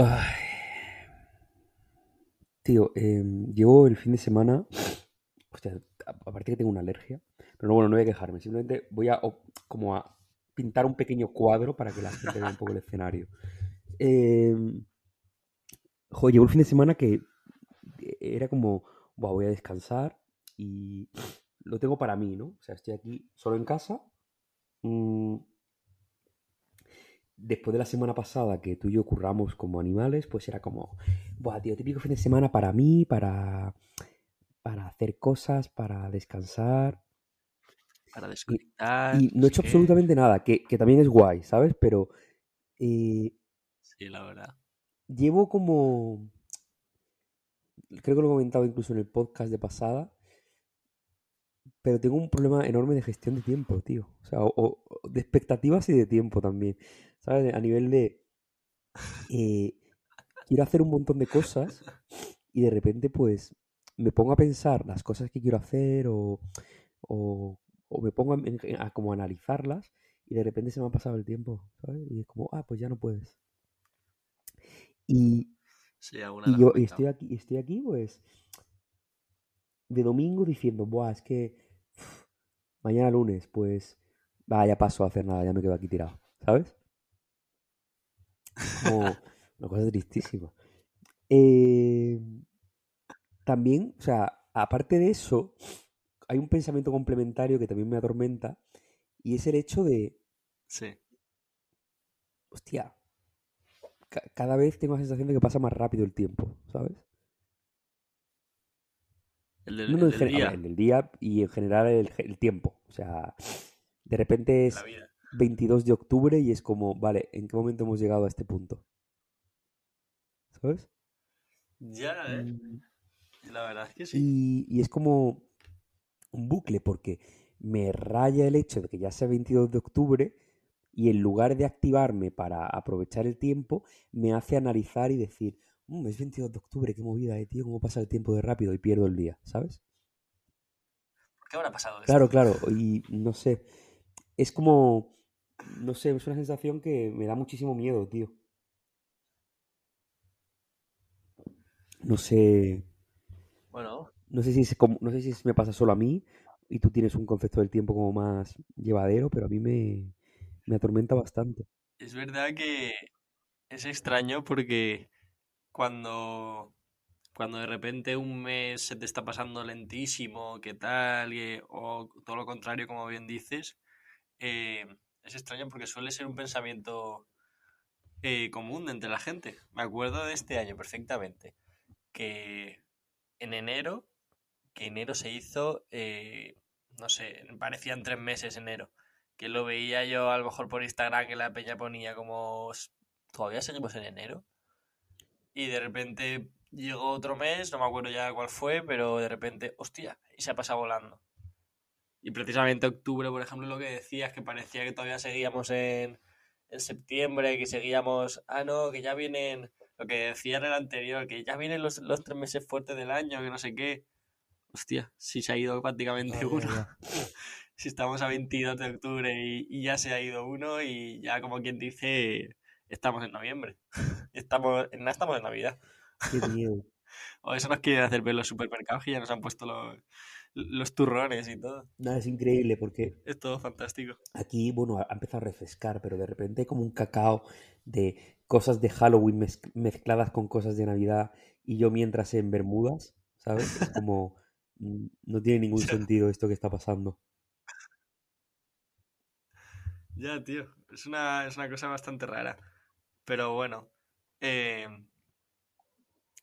Ay. Tío, em, llevo el fin de semana. Hostia, aparte que tengo una alergia. Pero no, bueno, no voy a quejarme. Simplemente voy a como a pintar un pequeño cuadro para que la gente vea un poco el escenario. Eh, joder, llevo el fin de semana que era como, voy a descansar y lo tengo para mí, ¿no? O sea, estoy aquí solo en casa. Mm, después de la semana pasada que tú y yo curramos como animales, pues era como, buah, tío, típico fin de semana para mí, para, para hacer cosas, para descansar. Para desconectar. Y, no he hecho absolutamente nada, que, también es guay, ¿sabes? Pero... Eh, sí, la verdad. Llevo como... Creo que lo he comentado incluso en el podcast de pasada, pero tengo un problema enorme de gestión de tiempo, tío. O sea, o, de expectativas y de tiempo también. ¿Sabes? A nivel de... Eh, quiero hacer un montón de cosas y de repente pues me pongo a pensar las cosas que quiero hacer o, o, me pongo a, como analizarlas y de repente se me ha pasado el tiempo, ¿sabes? Y es como, ah, pues ya no puedes. Y, y yo estoy aquí, estoy aquí pues de domingo diciendo, buah, es que mañana lunes, pues, vaya paso a hacer nada, ya me quedo aquí tirado, ¿sabes? Como una cosa tristísima. Eh, también, o sea, aparte de eso, hay un pensamiento complementario que también me atormenta y es el hecho de... Sí. Hostia, cada vez tengo la sensación de que pasa más rápido el tiempo, ¿sabes? El del, día. el día y en general el, tiempo. O sea, de repente es 22 de octubre y es como, vale, ¿en qué momento hemos llegado a este punto? ¿Sabes? Ya, ¿eh? Mm. La verdad es que sí. Y, es como un bucle, porque me raya el hecho de que ya sea 22 de octubre y en lugar de activarme para aprovechar el tiempo, me hace analizar y decir, mmm, es 22 de octubre, qué movida, eh, tío, cómo pasa el tiempo de rápido y pierdo el día, ¿sabes? ¿Por qué habrá pasado Claro, claro, y no sé, es como, no sé, es una sensación que me da muchísimo miedo, tío. No sé. Bueno. No sé si no sé si me pasa solo a mí y tú tienes un concepto del tiempo como más llevadero, pero a mí me, me atormenta bastante. Es verdad que es extraño porque cuando, cuando de repente un mes se te está pasando lentísimo, qué tal, o todo lo contrario, como bien dices, eh, es extraño porque suele ser un pensamiento eh, común entre la gente. Me acuerdo de este año perfectamente, que en enero, que enero se hizo, eh, no sé, parecían tres meses enero, que lo veía yo a lo mejor por Instagram que la peña ponía como, todavía seguimos en enero. Y de repente llegó otro mes, no me acuerdo ya cuál fue, pero de repente, hostia, y se ha pasado volando. Y precisamente octubre, por ejemplo, lo que decías, que parecía que todavía seguíamos en, en septiembre, que seguíamos, ah, no, que ya vienen, lo que decía en el anterior, que ya vienen los, los tres meses fuertes del año, que no sé qué. Hostia, si se ha ido prácticamente uno. si estamos a 22 de octubre y, y, ya se ha ido uno y ya como quien dice, estamos en noviembre. estamos, en, estamos en Navidad. Qué miedo. o eso nos quiere hacer ver los supermercados y ya nos han puesto los, los turrones y todo. Nada, es increíble porque... Es todo fantástico. Aquí, bueno, ha empezado a refrescar, pero de repente hay como un cacao de cosas de Halloween mezcladas con cosas de Navidad y yo mientras en Bermudas, ¿sabes? Es como... Mm, no tiene ningún sentido esto que está pasando. Ya, tío. Es una, es una cosa bastante rara. Pero bueno. Eh...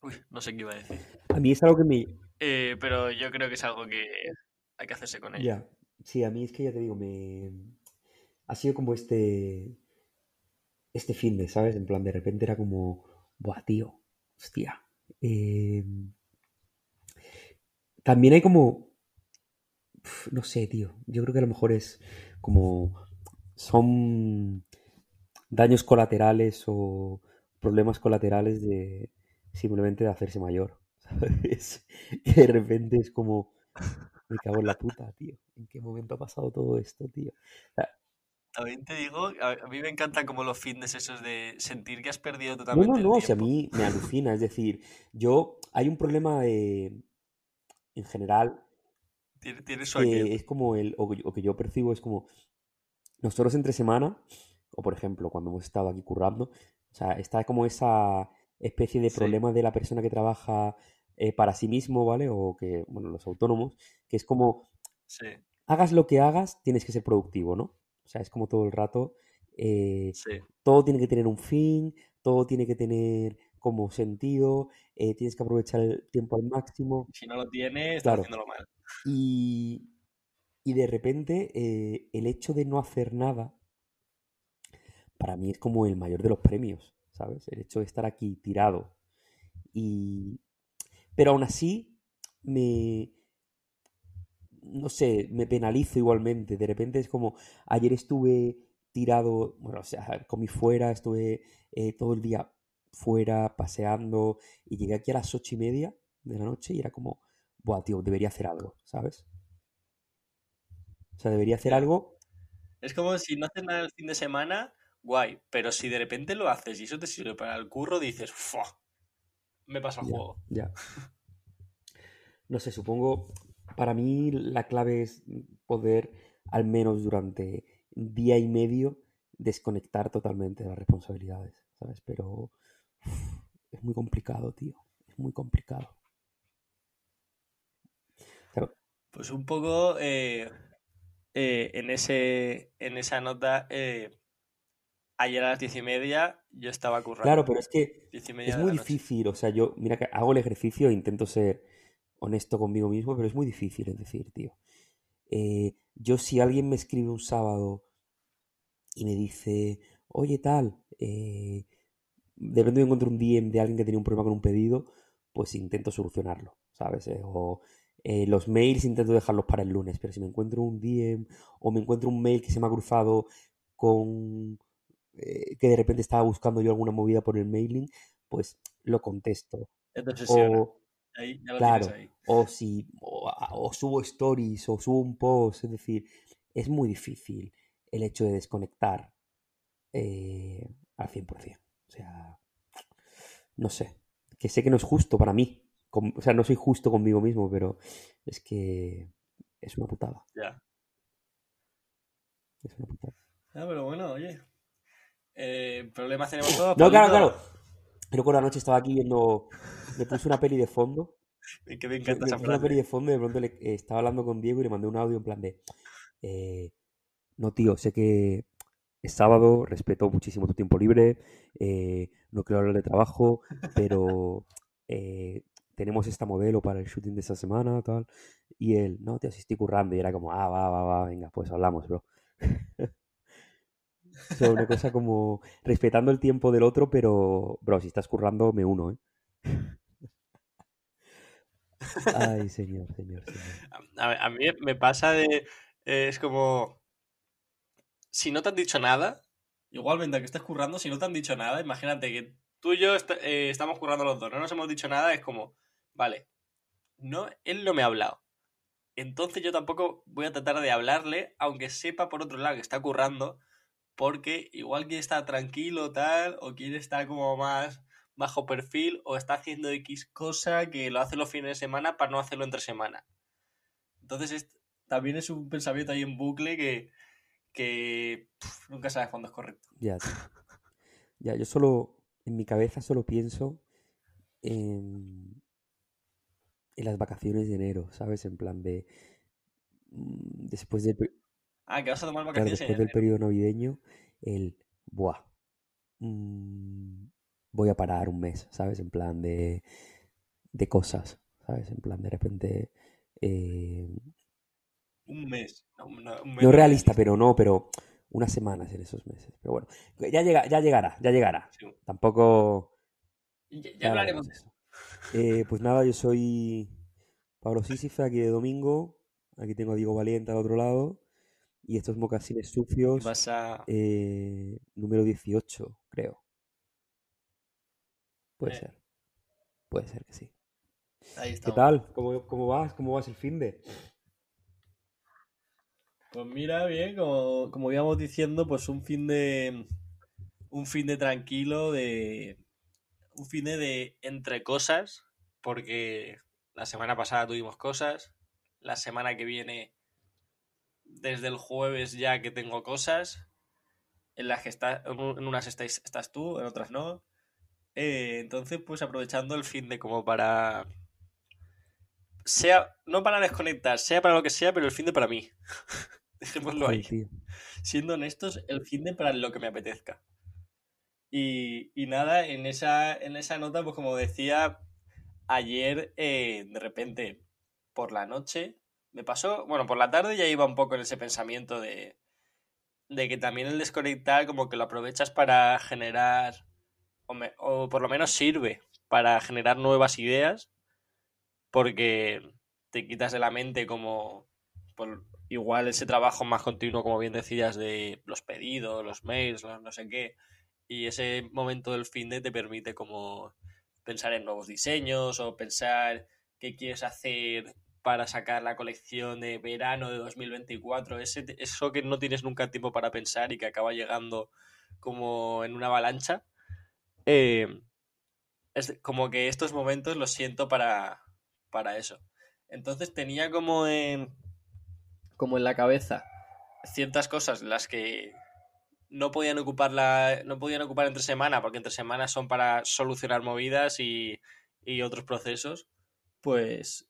Uy, no sé qué iba a decir. A mí es algo que me, eh, pero yo creo que es algo que hay que hacerse con ella. Ya, sí, a mí es que ya te digo, me ha sido como este este fin de, ¿sabes? En plan, de repente era como, buah, tío, hostia. Em, también hay como, no sé, tío, yo creo que a lo mejor es como, son daños colaterales o problemas colaterales de simplemente de hacerse mayor. ¿Sabes? Y de repente es como, me cago en la puta, tío. ¿En qué momento ha pasado todo esto, tío? También te digo, a, mí me encantan como los fitness esos de sentir que has perdido No, no, totalmente el no, si a mí me alucina, es decir, yo, hay un problema eh, en general Tiene, tiene su que es como el, o que, o que yo percibo es como, nosotros entre semana, o por ejemplo, cuando hemos estado aquí currando, o sea, está como esa especie de Sí, problema de la persona que trabaja eh, para sí mismo, ¿vale? O que, bueno, los autónomos, que es como, sí, hagas lo que hagas, tienes que ser productivo, ¿no? O sea, es como todo el rato, eh, sí. todo tiene que tener un fin, todo tiene que tener como sentido, eh, tienes que aprovechar el tiempo al máximo, Si no lo tiene, estás claro. haciéndolo mal. Y, y de repente el hecho de no hacer nada, para mí es como el mayor de los premios, ¿sabes? El hecho de estar aquí tirado. Y... Pero aún así, me... No sé, me penalizo igualmente. De repente es como, ayer estuve tirado, bueno, o sea, comí fuera, estuve eh, todo el día fuera, paseando, y llegué aquí a las ocho y media de la noche y era como, buah, tío, debería hacer algo, ¿sabes? O sea, debería hacer algo. Es como si no haces nada el fin de semana, guay. Pero si de repente lo haces y eso te sirve para el curro, dices, ¡fua! Me paso al Ya, juego. ya. No sé, supongo, para mí la clave es poder, al menos durante día y medio, desconectar totalmente de las responsabilidades, ¿sabes? Pero es muy complicado, tío. Es muy complicado. Claro, Pues un poco eh, eh, en ese, en esa nota, eh, ayer a las diez y media yo estaba claro, currando. pero es que es muy difícil. O sea, yo, mira que hago el ejercicio e intento ser honesto conmigo mismo, pero es muy difícil, es decir, tío. eh, yo si alguien me escribe un sábado y me dice, oye tal, eh, de repente me encuentro un DM de alguien que tenía un problema con un pedido, pues intento solucionarlo, ¿sabes? Eh, o eh, los mails intento dejarlos para el lunes, pero si me encuentro un DM o me encuentro un mail que se me ha cruzado con eh, que de repente estaba buscando yo alguna movida por el mailing, pues lo contesto. Obsesiona. O, Ahí ya lo tienes claro, ahí. o si o, o subo stories o subo un post, es decir, es muy difícil el hecho de desconectar eh, al 100%. O sea, no sé, que sé que no es justo para mí. o sea, no soy justo conmigo mismo, pero es que es una putada. Ya. Es una putada. Ah, pero bueno, oye. Eh, problemas tenemos todos, No, claro, claro. Pero por la noche estaba aquí viendo, me puse una peli de fondo Es que me encanta esa una peli de fondo y de pronto le, eh, estaba hablando con Diego y le mandé un audio en plan de, eh, no tío, sé que es sábado, respeto muchísimo tu tiempo libre, eh, no quiero hablar de trabajo, pero tenemos esta modelo para el shooting de esta semana, tal. Y él, no, tío, si estoy currando. Y era como, ah, va, va, va, venga, pues hablamos, bro. Sea, una cosa como respetando el tiempo del otro, pero, bro, si estás currando, me uno, ¿eh? Ay, señor, señor, señor. A, mí me pasa de. eh, es como. Si no te han dicho nada, igualmente que estés currando, si no te han dicho nada, imagínate que tú y yo eh, estamos currando los dos, no nos hemos dicho nada, es como, vale, no, él no me ha hablado. Entonces yo tampoco voy a tratar de hablarle, aunque sepa por otro lado que está currando, porque igual quiere estar tranquilo, tal, o quiere estar como más bajo perfil, o está haciendo X cosa que lo hace los fines de semana para no hacerlo entre semana. Entonces es- también es un pensamiento ahí en bucle que, que nunca sabes cuándo es correcto. Ya. Ya, yo solo, en mi cabeza solo pienso en, en las vacaciones de enero, ¿sabes? En plan de, mm, después pe- Ah, que vas a tomar claro, vacaciones en después del periodo navideño, el, buah, mm, voy a parar un mes, ¿sabes? En plan de, de cosas, ¿sabes? En plan de repente, eh, Un mes. No, no, un mes no no es realista, pero no, pero unas semanas en esos meses. Pero bueno, ya llega, ya llegará, ya llegará. Sí. Tampoco... Ya, hablaremos de eso. Eh, pues nada, yo soy Pablo Sísife, aquí de domingo. Aquí tengo a Diego Valiente al otro lado. Y estos mocasines sucios, vas a... eh, número 18, creo. Puede eh, ser, puede ser que sí. ahí ¿Qué tal? ¿Cómo, cómo vas? ¿Cómo vas el fin de? Pues mira, bien, como, como íbamos diciendo, pues un fin de. Un fin de tranquilo, de. Un fin de, de entre cosas, porque la semana pasada tuvimos cosas. La semana que viene, desde el jueves ya que tengo cosas. En las que está, en unas estás, estás tú, en otras no. Eh, entonces, pues aprovechando el fin de como para. Sea, no para desconectar, sea para lo que sea, pero el fin de para mí. Dejémoslo ahí. Siendo honestos, el fin de para lo que me apetezca. Y, y nada, en esa, en esa nota, pues como decía, ayer eh, de repente por la noche me pasó, bueno, por la tarde ya iba un poco en ese pensamiento de, de que también el desconectar como que lo aprovechas para generar, o, o por lo menos sirve para generar nuevas ideas, porque te quitas de la mente como por, igual ese trabajo más continuo, como bien decías, de los pedidos, los mails, no sé qué, y ese momento del fin de te permite como pensar en nuevos diseños o pensar qué quieres hacer para sacar la colección de verano de 2024, ese, eso que no tienes nunca tiempo para pensar y que acaba llegando como en una avalancha. Eh, es como que estos momentos los siento para, para eso. Entonces tenía como en, como en la cabeza ciertas cosas las que no podían ocupar la, no podían ocupar entre semana, porque entre semanas son para solucionar movidas y, y otros procesos, pues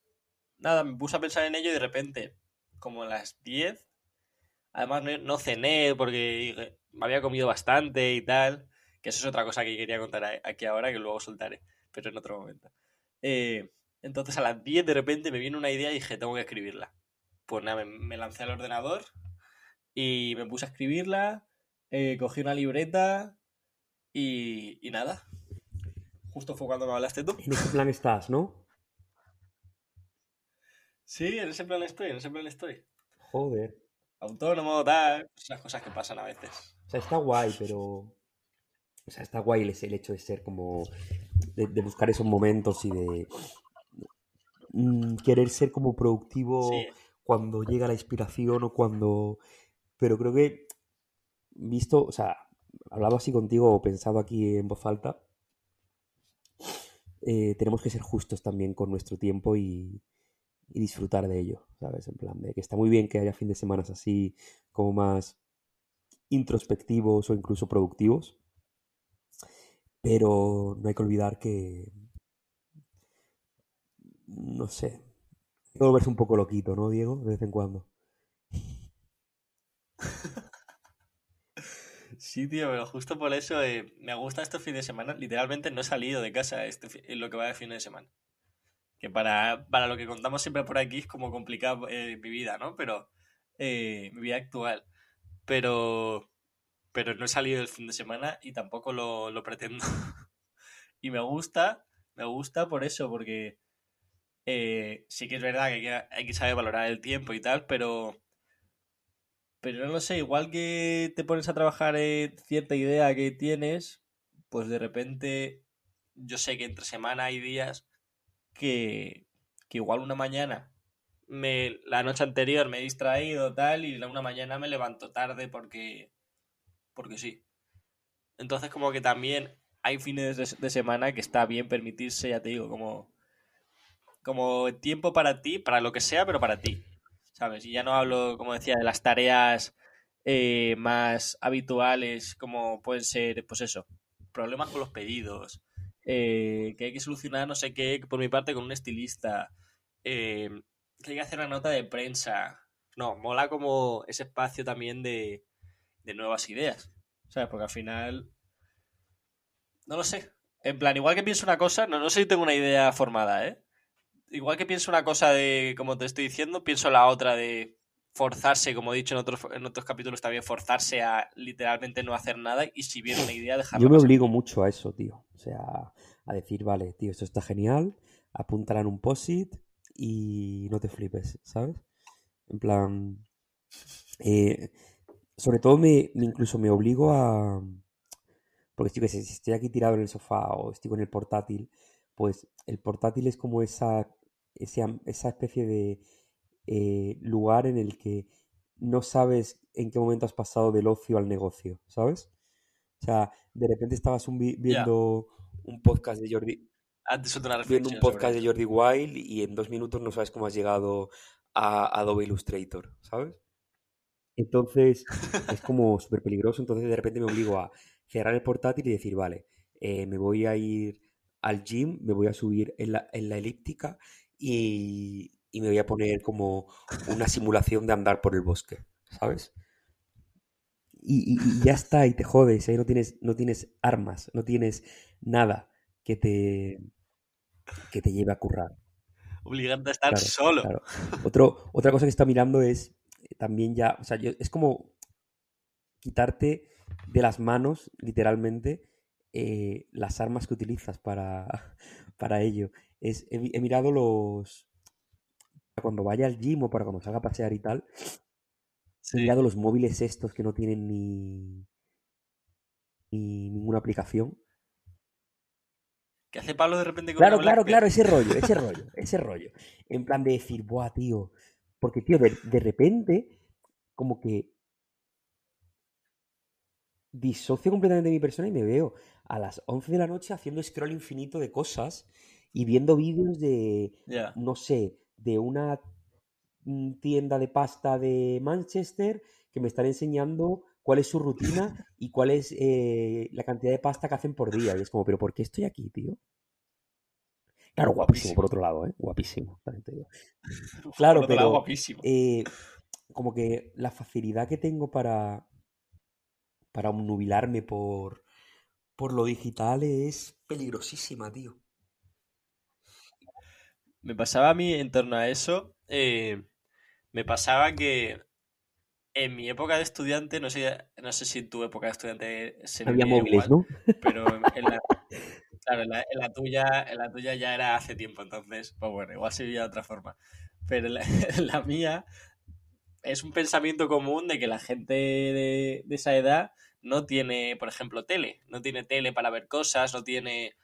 nada, me puse a pensar en ello y de repente, como a las 10, además no, cené porque me había comido bastante y tal, que eso es otra cosa que quería contar aquí ahora, que luego soltaré, pero en otro momento. Eh, entonces a las 10 de repente me viene una idea y dije, tengo que escribirla. Pues nada, me, lancé al ordenador y me puse a escribirla eh, cogí una libreta y, y nada. Justo fue cuando me hablaste tú. En ese plan estás, ¿no? Sí, en ese plan estoy, en ese plan estoy. Joder. Autónomo, tal, esas cosas que pasan a veces. O sea, está guay, pero. O sea, está guay el, hecho de ser como. De, buscar esos momentos y de. Mm, querer ser como productivo cuando llega la inspiración o cuando. Pero creo que visto, o sea, hablado así contigo o pensado aquí en voz alta, eh, tenemos que ser justos también con nuestro tiempo y, disfrutar de ello, ¿sabes? En plan, de que está muy bien que haya fin de semanas así como más introspectivos o incluso productivos, pero no hay que olvidar que, no sé, hay que volverse un poco loquito, ¿no, Diego? De vez en cuando. Sí, tío, pero justo por eso eh, me gusta este fin de semana. Literalmente no he salido de casa este, lo que va de fin de semana. Que para, para lo que contamos siempre por aquí es como complicado eh, mi vida, ¿no? Pero eh, mi vida actual. Pero, pero no he salido el fin de semana y tampoco lo, lo pretendo. y me gusta, me gusta por eso, porque sí que es verdad que hay, que hay que saber valorar el tiempo y tal, pero pero no lo sé, igual que te pones a trabajar en cierta idea que tienes, pues de repente yo sé que entre semana hay días que, que igual una mañana, me, la noche anterior me he distraído tal y una mañana me levanto tarde porque, porque sí. Entonces como que también hay fines de, semana que está bien permitirse, ya te digo, como, como tiempo para ti, para lo que sea, pero para ti. ¿sabes? Y ya no hablo, como decía, de las tareas eh, más habituales, como pueden ser, pues eso, problemas con los pedidos, eh, que hay que solucionar no sé qué, por mi parte, con un estilista, eh, que hay que hacer una nota de prensa. No, mola como ese espacio también de, de nuevas ideas, ¿sabes? Porque al final, no lo sé. En plan, igual que pienso una cosa, no, no sé si tengo una idea formada, ¿eh? igual que pienso una cosa de, como te estoy diciendo, pienso la otra de forzarse, como he dicho en otros, en otros capítulos también, forzarse a literalmente no hacer nada y si viene una idea dejarla. Yo me obligo mucho a eso, tío. O sea, a decir, vale, tío, esto está genial, apúntala en un post-it y no te flipes, ¿sabes? En plan... Eh, sobre todo me, incluso me obligo a... Porque estoy, si estoy aquí tirado en el sofá o estoy con el portátil, pues el portátil es como esa esa especie de eh, lugar en el que no sabes en qué momento has pasado del ocio al negocio, ¿sabes? O sea, de repente estabas un vi- Ya. viendo un podcast de Jordi, Antes otra viendo un podcast de. Jordi Wild y en dos minutos no sabes cómo has llegado a Adobe Illustrator, ¿sabes? Entonces es como súper peligroso, entonces de repente me obligo a cerrar el portátil y decir, vale, eh, me voy a ir al gym, me voy a subir en la, en la elíptica y, y me voy a poner como una simulación de andar por el bosque, ¿sabes? Y, y- y ya está, y te jodes, ahí no tienes, no tienes armas, no tienes nada que te, que te lleve a currar. Obligarte a estar Claro, solo. claro. Otro, otra cosa que está mirando es eh, también ya, o sea, yo- es como quitarte de las manos, literalmente, eh, las armas que utilizas para, para ello. Es, he, vi- he mirado los... Cuando vaya al gym o para cuando salga a pasear y tal, he Sí. los móviles estos que no tienen ni, ni ninguna aplicación. ¿Qué hace Pablo de repente con Claro, claro, claro, BlackBerry? ese rollo, ese rollo, ese rollo. En plan de decir, buah, tío. Porque, tío, de, de repente, como que disocio completamente de mi persona y me veo a las 11 de la noche haciendo scroll infinito de cosas y viendo vídeos de, no sé, de una mm, tienda de pasta de Manchester que me están enseñando cuál es su rutina y cuál es eh, la cantidad de pasta que hacen por día. Y es como, pero ¿por qué estoy aquí, tío? Claro, guapísimo, por otro lado, ¿eh? Guapísimo, también te digo. Por Claro, lado, pero guapísimo. eh, como que la facilidad que tengo para, para obnubilarme por, por lo digital es peligrosísima, tío. Me pasaba a mí en torno a eso. eh, me pasaba que en mi época de estudiante, no sé, no sé si en tu época de estudiante Había sería móviles, igual, ¿no? pero en la, claro, en la, en la tuya, en la tuya ya era hace tiempo, entonces, pues bueno, igual se de otra forma. Pero en la, en la mía es un pensamiento común de que la gente de, de esa edad no tiene, por ejemplo, tele, no tiene tele para ver cosas, no tiene,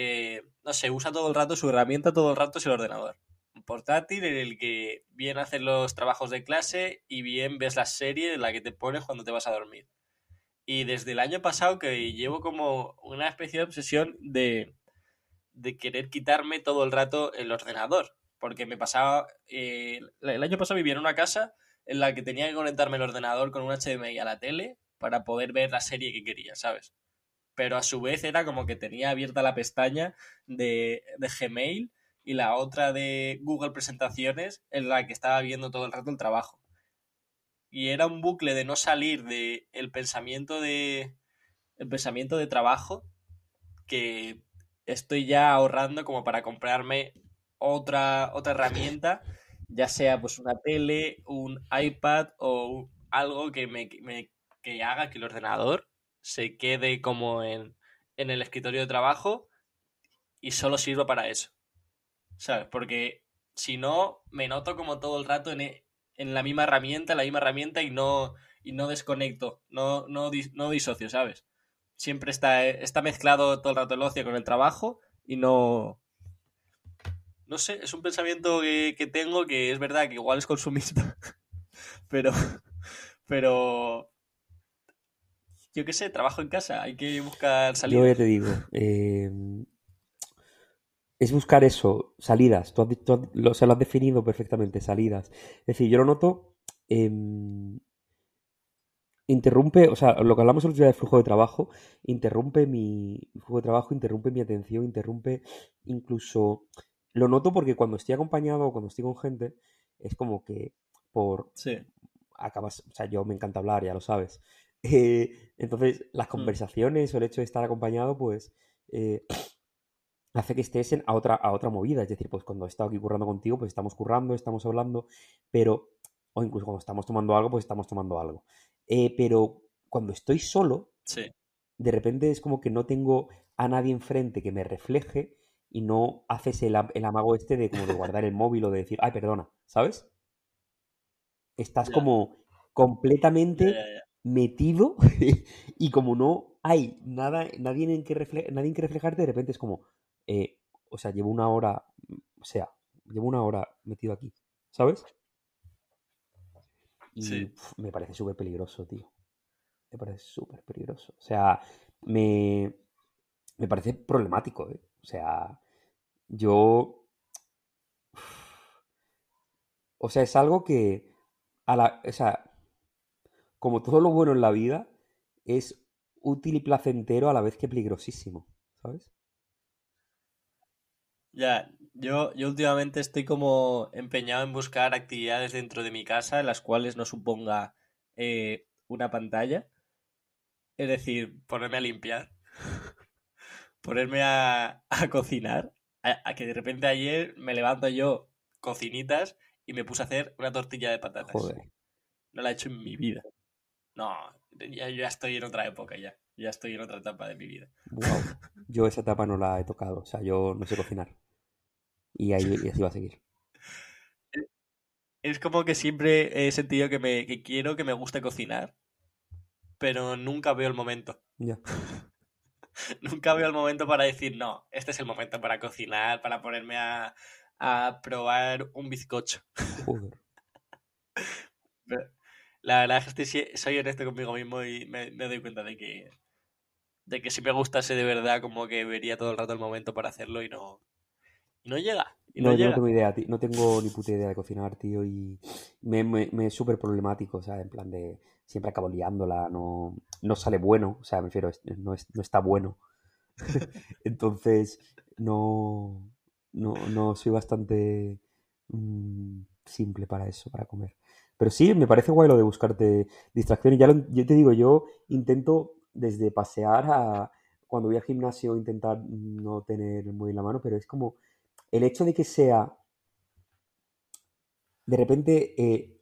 eh, no sé, usa todo el rato, su herramienta todo el rato es el ordenador. Un portátil en el que bien haces los trabajos de clase y bien ves la serie en la que te pones cuando te vas a dormir. Y desde el año pasado que llevo como una especie de obsesión de, de querer quitarme todo el rato el ordenador. Porque me pasaba, eh, el año pasado vivía en una casa en la que tenía que conectarme el ordenador con un HDMI a la tele para poder ver la serie que quería, ¿sabes? Pero a su vez era como que tenía abierta la pestaña de, de Gmail y la otra de Google Presentaciones en la que estaba viendo todo el rato el trabajo. Y era un bucle de no salir de el pensamiento de el pensamiento de trabajo que estoy ya ahorrando como para comprarme otra otra herramienta, ya sea pues una tele, un iPad o algo que me, me que haga que el ordenador se quede como en, en el escritorio de trabajo y solo sirva para eso. ¿Sabes? Porque si no, me noto como todo el rato en, e- en la misma herramienta, en la misma herramienta y no, y no desconecto, no, no, no disocio, ¿sabes? Siempre está, está mezclado todo el rato el ocio con el trabajo y no... No sé, es un pensamiento que, que tengo que es verdad que igual es consumista, pero... Pero... Yo qué sé, trabajo en casa, hay que buscar Yo ya salidas. te digo, eh, es buscar eso, salidas. Tú, has, tú has- lo, o sea, lo has definido perfectamente, salidas. Es decir, yo lo noto, em, interrumpe, o sea, lo que hablamos el otro día del flujo de trabajo, interrumpe mi mi flujo de trabajo, interrumpe mi atención, interrumpe incluso... Lo noto porque cuando estoy acompañado o cuando estoy con gente, es como que por Sí. acabas, o sea, yo me encanta hablar, ya lo sabes. Eh, entonces, las Mm. conversaciones o el hecho de estar acompañado, pues, eh, hace que estés en, a, otra, a otra movida. Es decir, pues cuando he estado aquí currando contigo, pues estamos currando, estamos hablando, pero, o incluso cuando estamos tomando algo, pues estamos tomando algo. Eh, pero cuando estoy solo, Sí. de repente es como que no tengo a nadie enfrente que me refleje y no haces el, el amago este de como de guardar el móvil o de decir, ay, perdona, ¿sabes? Estás como completamente. Metido y como no hay nada, nadie en que, refle- nadie en que reflejarte, de repente es como, eh, o sea, llevo una hora, o sea, llevo una hora metido aquí, ¿sabes? Y Sí. pf, me parece súper peligroso, tío. Me parece súper peligroso. O sea, me, me parece problemático, ¿eh? O sea, yo... O sea, es algo que... A la, o sea, como todo lo bueno en la vida, es útil y placentero a la vez que peligrosísimo, ¿sabes? Ya, yo, yo últimamente estoy como empeñado en buscar actividades dentro de mi casa en las cuales no suponga eh, una pantalla. Es decir, ponerme a limpiar, ponerme a, a cocinar. A, a que de repente ayer me levanto yo cocinitas y me puse a hacer una tortilla de patatas. Joder. No la he hecho en mi vida. No, ya, ya estoy en otra época ya. Ya estoy en otra etapa de mi vida. Wow. Yo esa etapa no la he tocado. O sea, yo no sé cocinar. Y ahí y así va a seguir. Es como que siempre he sentido que, me, que quiero, que me guste cocinar, pero nunca veo el momento. Ya. Nunca veo el momento para decir, no, este es el momento para cocinar, para ponerme a, a probar un bizcocho. Joder. Pero La verdad es que estoy- soy honesto conmigo mismo y me, me doy cuenta de que, de que si me gustase de verdad, como que vería todo el rato el momento para hacerlo y no, y no llega. Y no, No, yo no tengo idea, no tengo ni puta idea de cocinar, tío, y me, me- me es súper problemático, o sea, en plan de siempre acabo liándola, no, no sale bueno, o sea, me refiero, no, es- no está bueno. Entonces, no, no, no soy bastante mm, simple para eso, para comer. Pero sí, me parece guay lo de buscarte distracciones. Ya lo- yo te digo, yo intento desde pasear a cuando voy al gimnasio intentar no tener el móvil en la mano, pero es como el hecho de que sea de repente eh,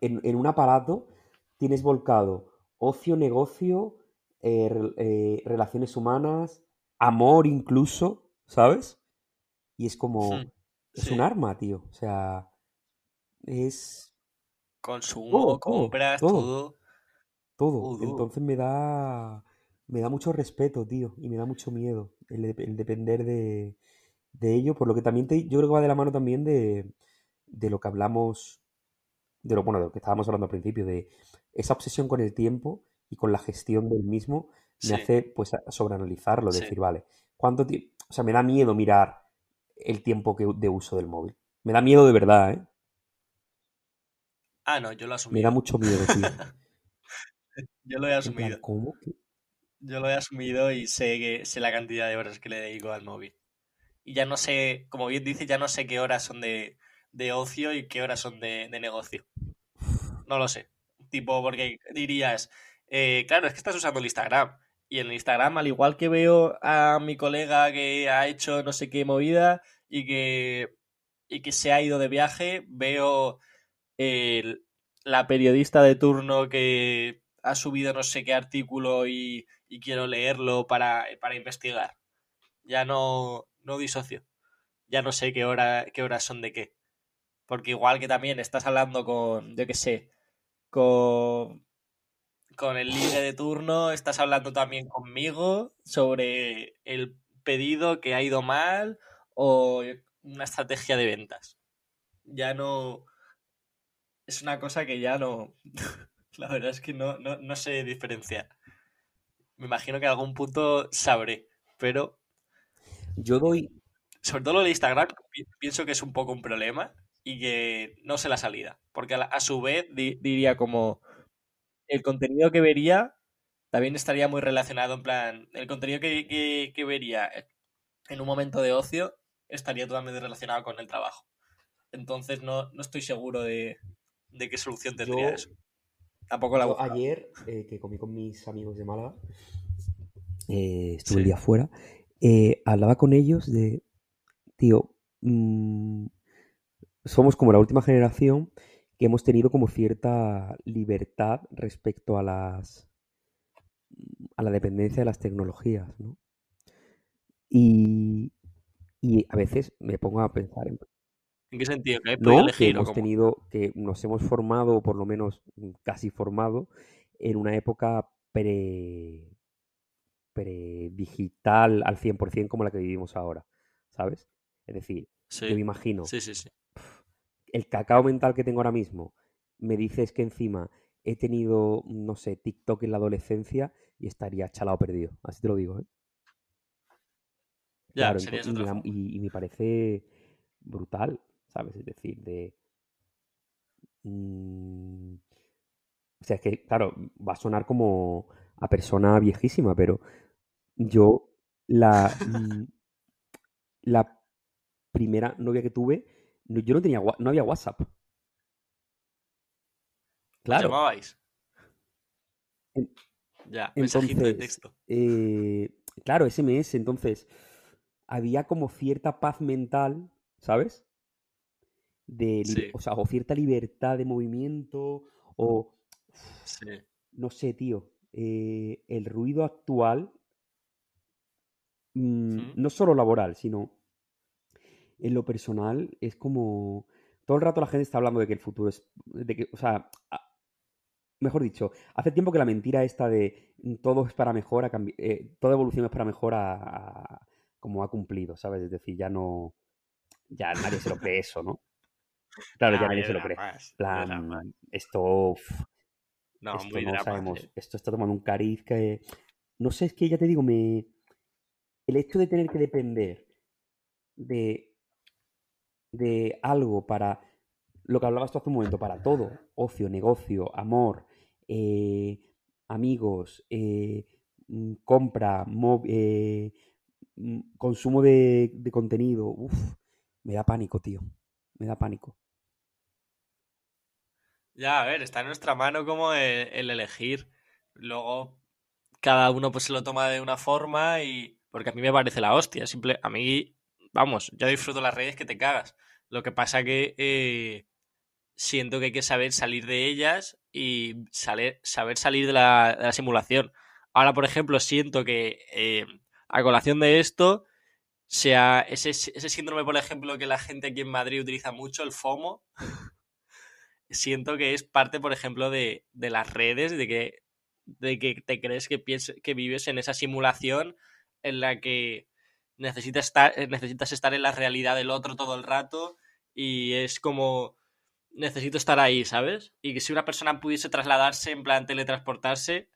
en, en un aparato tienes volcado ocio, negocio, eh, eh, relaciones humanas, amor incluso, ¿sabes? Y es como, Hmm, es sí. un arma, tío. O sea, es Consumo, todo, compras, todo, todo. todo. Duro. Entonces me da, me da mucho respeto, tío, y me da mucho miedo el, de- el depender de, de ello, por lo que también te, yo creo que va de la mano también de, de lo que hablamos, de lo, bueno, de lo que estábamos hablando al principio, de esa obsesión con el tiempo y con la gestión del mismo, me Sí, hace pues sobreanalizarlo, sí. decir, vale, ¿cuánto tiempo? O sea, me da miedo mirar el tiempo que, de uso del móvil. Me da miedo de verdad, ¿eh? Ah, no, yo lo he Me da mucho miedo, tío. Yo lo he asumido. ¿cómo? Yo lo he asumido y sé que sé la cantidad de horas que le dedico al móvil. Y ya no sé, como bien dice, ya no sé qué horas son de, de ocio y qué horas son de, de negocio. No lo sé. Tipo, porque dirías, eh, claro, es que estás usando el Instagram. Y en el Instagram, al igual que veo a mi colega que ha hecho no sé qué movida y que, y que se ha ido de viaje, veo el- la periodista de turno que ha subido no sé qué artículo y, quiero leerlo para, para investigar. Ya no, no disocio. Ya no sé qué, hora, qué horas son de qué. Porque igual que también estás hablando con, yo qué sé, con, con el libre de turno, estás hablando también conmigo sobre el pedido que ha ido mal o una estrategia de ventas. Ya no... Es una cosa que ya no... La verdad es que no, no, no sé diferenciar. Me imagino que en algún punto sabré, pero Yo doy, sobre todo lo de Instagram pi- pienso que es un poco un problema y que no sé la salida. Porque a, la- a su vez di- diría como el contenido que vería también estaría muy relacionado, en plan, el contenido que, que- que vería en un momento de ocio estaría totalmente relacionado con el trabajo. Entonces no, no estoy seguro de, de qué solución tendría yo, eso. Tampoco la ayer, eh, que comí con mis amigos de Málaga, eh, estuve el día fuera, eh, hablaba con ellos de, tío, mm, somos como la última generación que hemos tenido como cierta libertad respecto a las a la dependencia de las tecnologías, ¿no? Y, y a veces me pongo a pensar en, ¿En qué sentido? ¿Que no, que elegir o hemos tenido, que nos hemos formado, o por lo menos mm, casi formado, en una época pre, pre-digital al 100% como la que vivimos ahora, ¿sabes? Es decir, yo me imagino sí, sí, sí. el cacao mental que tengo ahora mismo me dices que encima he tenido, no sé, TikTok en la adolescencia y estaría chalado perdido. Así te lo digo, ¿eh? Ya, Claro, serías ento- y, otra me da- forma. y- y me parece brutal, ¿sabes? Es decir, de... mm, o sea, es que, claro, va a sonar como a persona viejísima, pero yo la, mm, la primera novia que tuve, yo no tenía, no había WhatsApp. ¿Os Claro. llamabais? En- Ya, mensajito de Entonces, texto. eh, claro, SMS, entonces había como cierta paz mental, ¿sabes? De, Sí, o sea, o cierta libertad de movimiento, o sí. no sé, tío, eh, el ruido actual, mm, no solo laboral, sino en lo personal, es como todo el rato la gente está hablando de que el futuro es, de que, o sea, a- mejor dicho, hace tiempo que la mentira esta de mm, todo es para mejor, cambi- eh, toda evolución es para mejor, a, a- como ha cumplido, ¿sabes? Es decir, ya no, ya nadie se lo cree eso, ¿no? Claro, ya nadie se lo cree. más, plan, esto, uf, No, esto muy no drama, sabemos, esto está tomando un cariz que, no sé, es que ya te digo, me, el hecho de tener que depender de, de algo para lo que hablabas tú hace un momento, para todo, ocio, negocio, amor, eh, amigos, eh, mm, compra, mo- eh, mm, consumo de, de contenido, uf, me da pánico, tío, me da pánico. Ya, a ver, está en nuestra mano como el, el elegir. Luego, cada uno pues se lo toma de una forma y... Porque a mí me parece la hostia. Simple... A mí, vamos, yo disfruto las redes que te cagas. Lo que pasa que eh, siento que hay que saber salir de ellas y saber, salir de la, de la simulación. Ahora, por ejemplo, siento que eh, a colación de esto, sea ese, ese síndrome, por ejemplo, que la gente aquí en Madrid utiliza mucho, el FOMO, siento que es parte, por ejemplo, de, de las redes, de que, de que te crees que, pienses, que vives en esa simulación en la que necesitas estar, necesitas estar en la realidad del otro todo el rato y es como necesito estar ahí, ¿sabes? Y que si una persona pudiese trasladarse, en plan teletransportarse,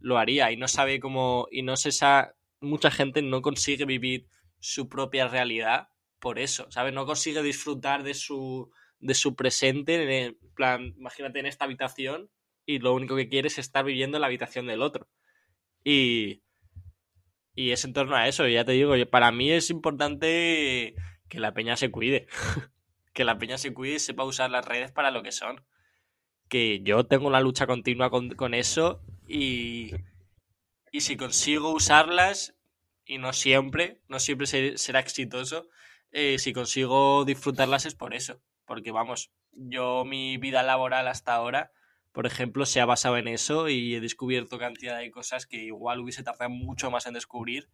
lo haría y no sabe cómo, y no se sa mucha gente no consigue vivir su propia realidad por eso, ¿sabes? No consigue disfrutar de su, de su presente, en plan, imagínate en esta habitación y lo único que quiere es estar viviendo en la habitación del otro. Y, y es en torno a eso, ya te digo, para mí es importante que la peña se cuide. que la peña se cuide y sepa usar las redes para lo que son. Que yo tengo una lucha continua con, con eso y, y si consigo usarlas, y no siempre, no siempre ser, será exitoso, eh, si consigo disfrutarlas es por eso. Porque vamos, yo mi vida laboral hasta ahora, por ejemplo, se ha basado en eso y he descubierto cantidad de cosas que igual hubiese tardado mucho más en descubrir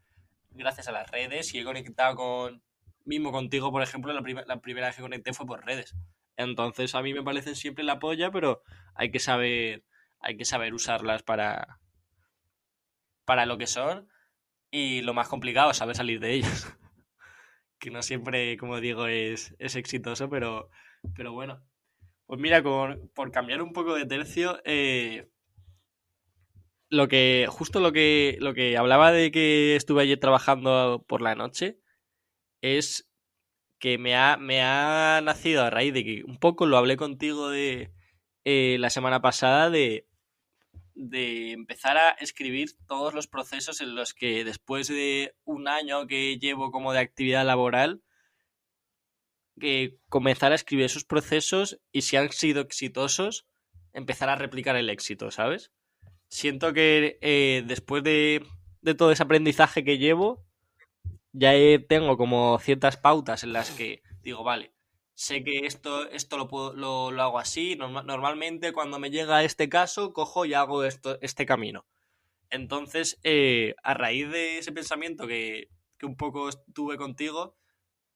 gracias a las redes y he conectado con, mismo contigo, por ejemplo, la, la, primera vez que conecté fue por redes. Entonces a mí me parecen siempre la polla, pero hay que saber, hay que saber usarlas para, para lo que son y lo más complicado es saber salir de ellas. Que no siempre, como digo, es, es exitoso, pero, pero bueno. Pues mira, por cambiar un poco de tercio, eh, lo que, justo lo que, lo que hablaba de que estuve ayer trabajando por la noche, es que me ha, me ha nacido a raíz de que un poco lo hablé contigo de eh, la semana pasada de, de empezar a escribir todos los procesos en los que después de un año que llevo como de actividad laboral, que comenzar a escribir esos procesos y si han sido exitosos, empezar a replicar el éxito, ¿sabes? Siento que eh, después de, de todo ese aprendizaje que llevo, ya tengo como ciertas pautas en las que digo, vale, sé que esto, esto lo, lo, hago así, norma, normalmente cuando me llega este caso, cojo y hago esto, este camino. Entonces, eh, a raíz de ese pensamiento que, que, un poco tuve contigo,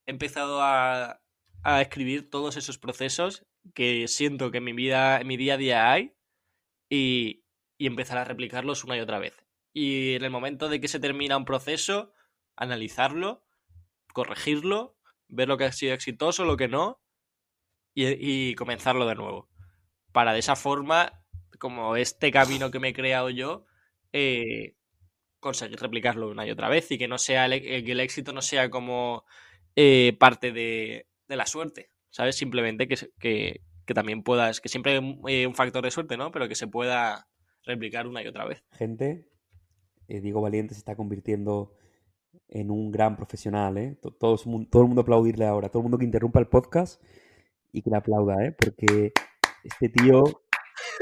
he empezado a, a, escribir todos esos procesos que siento que en mi vida, en mi día a día hay y, y empezar a replicarlos una y otra vez. Y en el momento de que se termina un proceso, analizarlo, corregirlo, ver lo que ha sido exitoso, lo que no, y, comenzarlo de nuevo. para de esa forma, como este camino que me he creado yo, eh, conseguir replicarlo una y otra vez y que no sea el, eh, que el éxito no sea como eh, parte de, la suerte, ¿sabes? Simplemente que, que, que también puedas, que siempre hay un factor de suerte, ¿no? Pero que se pueda replicar una y otra vez. Gente, Diego Valiente se está convirtiendo en un gran profesional, ¿eh? Todo, todo, el mundo aplaudirle ahora, todo el mundo que interrumpa el podcast y que le aplauda, ¿eh? Porque este tío,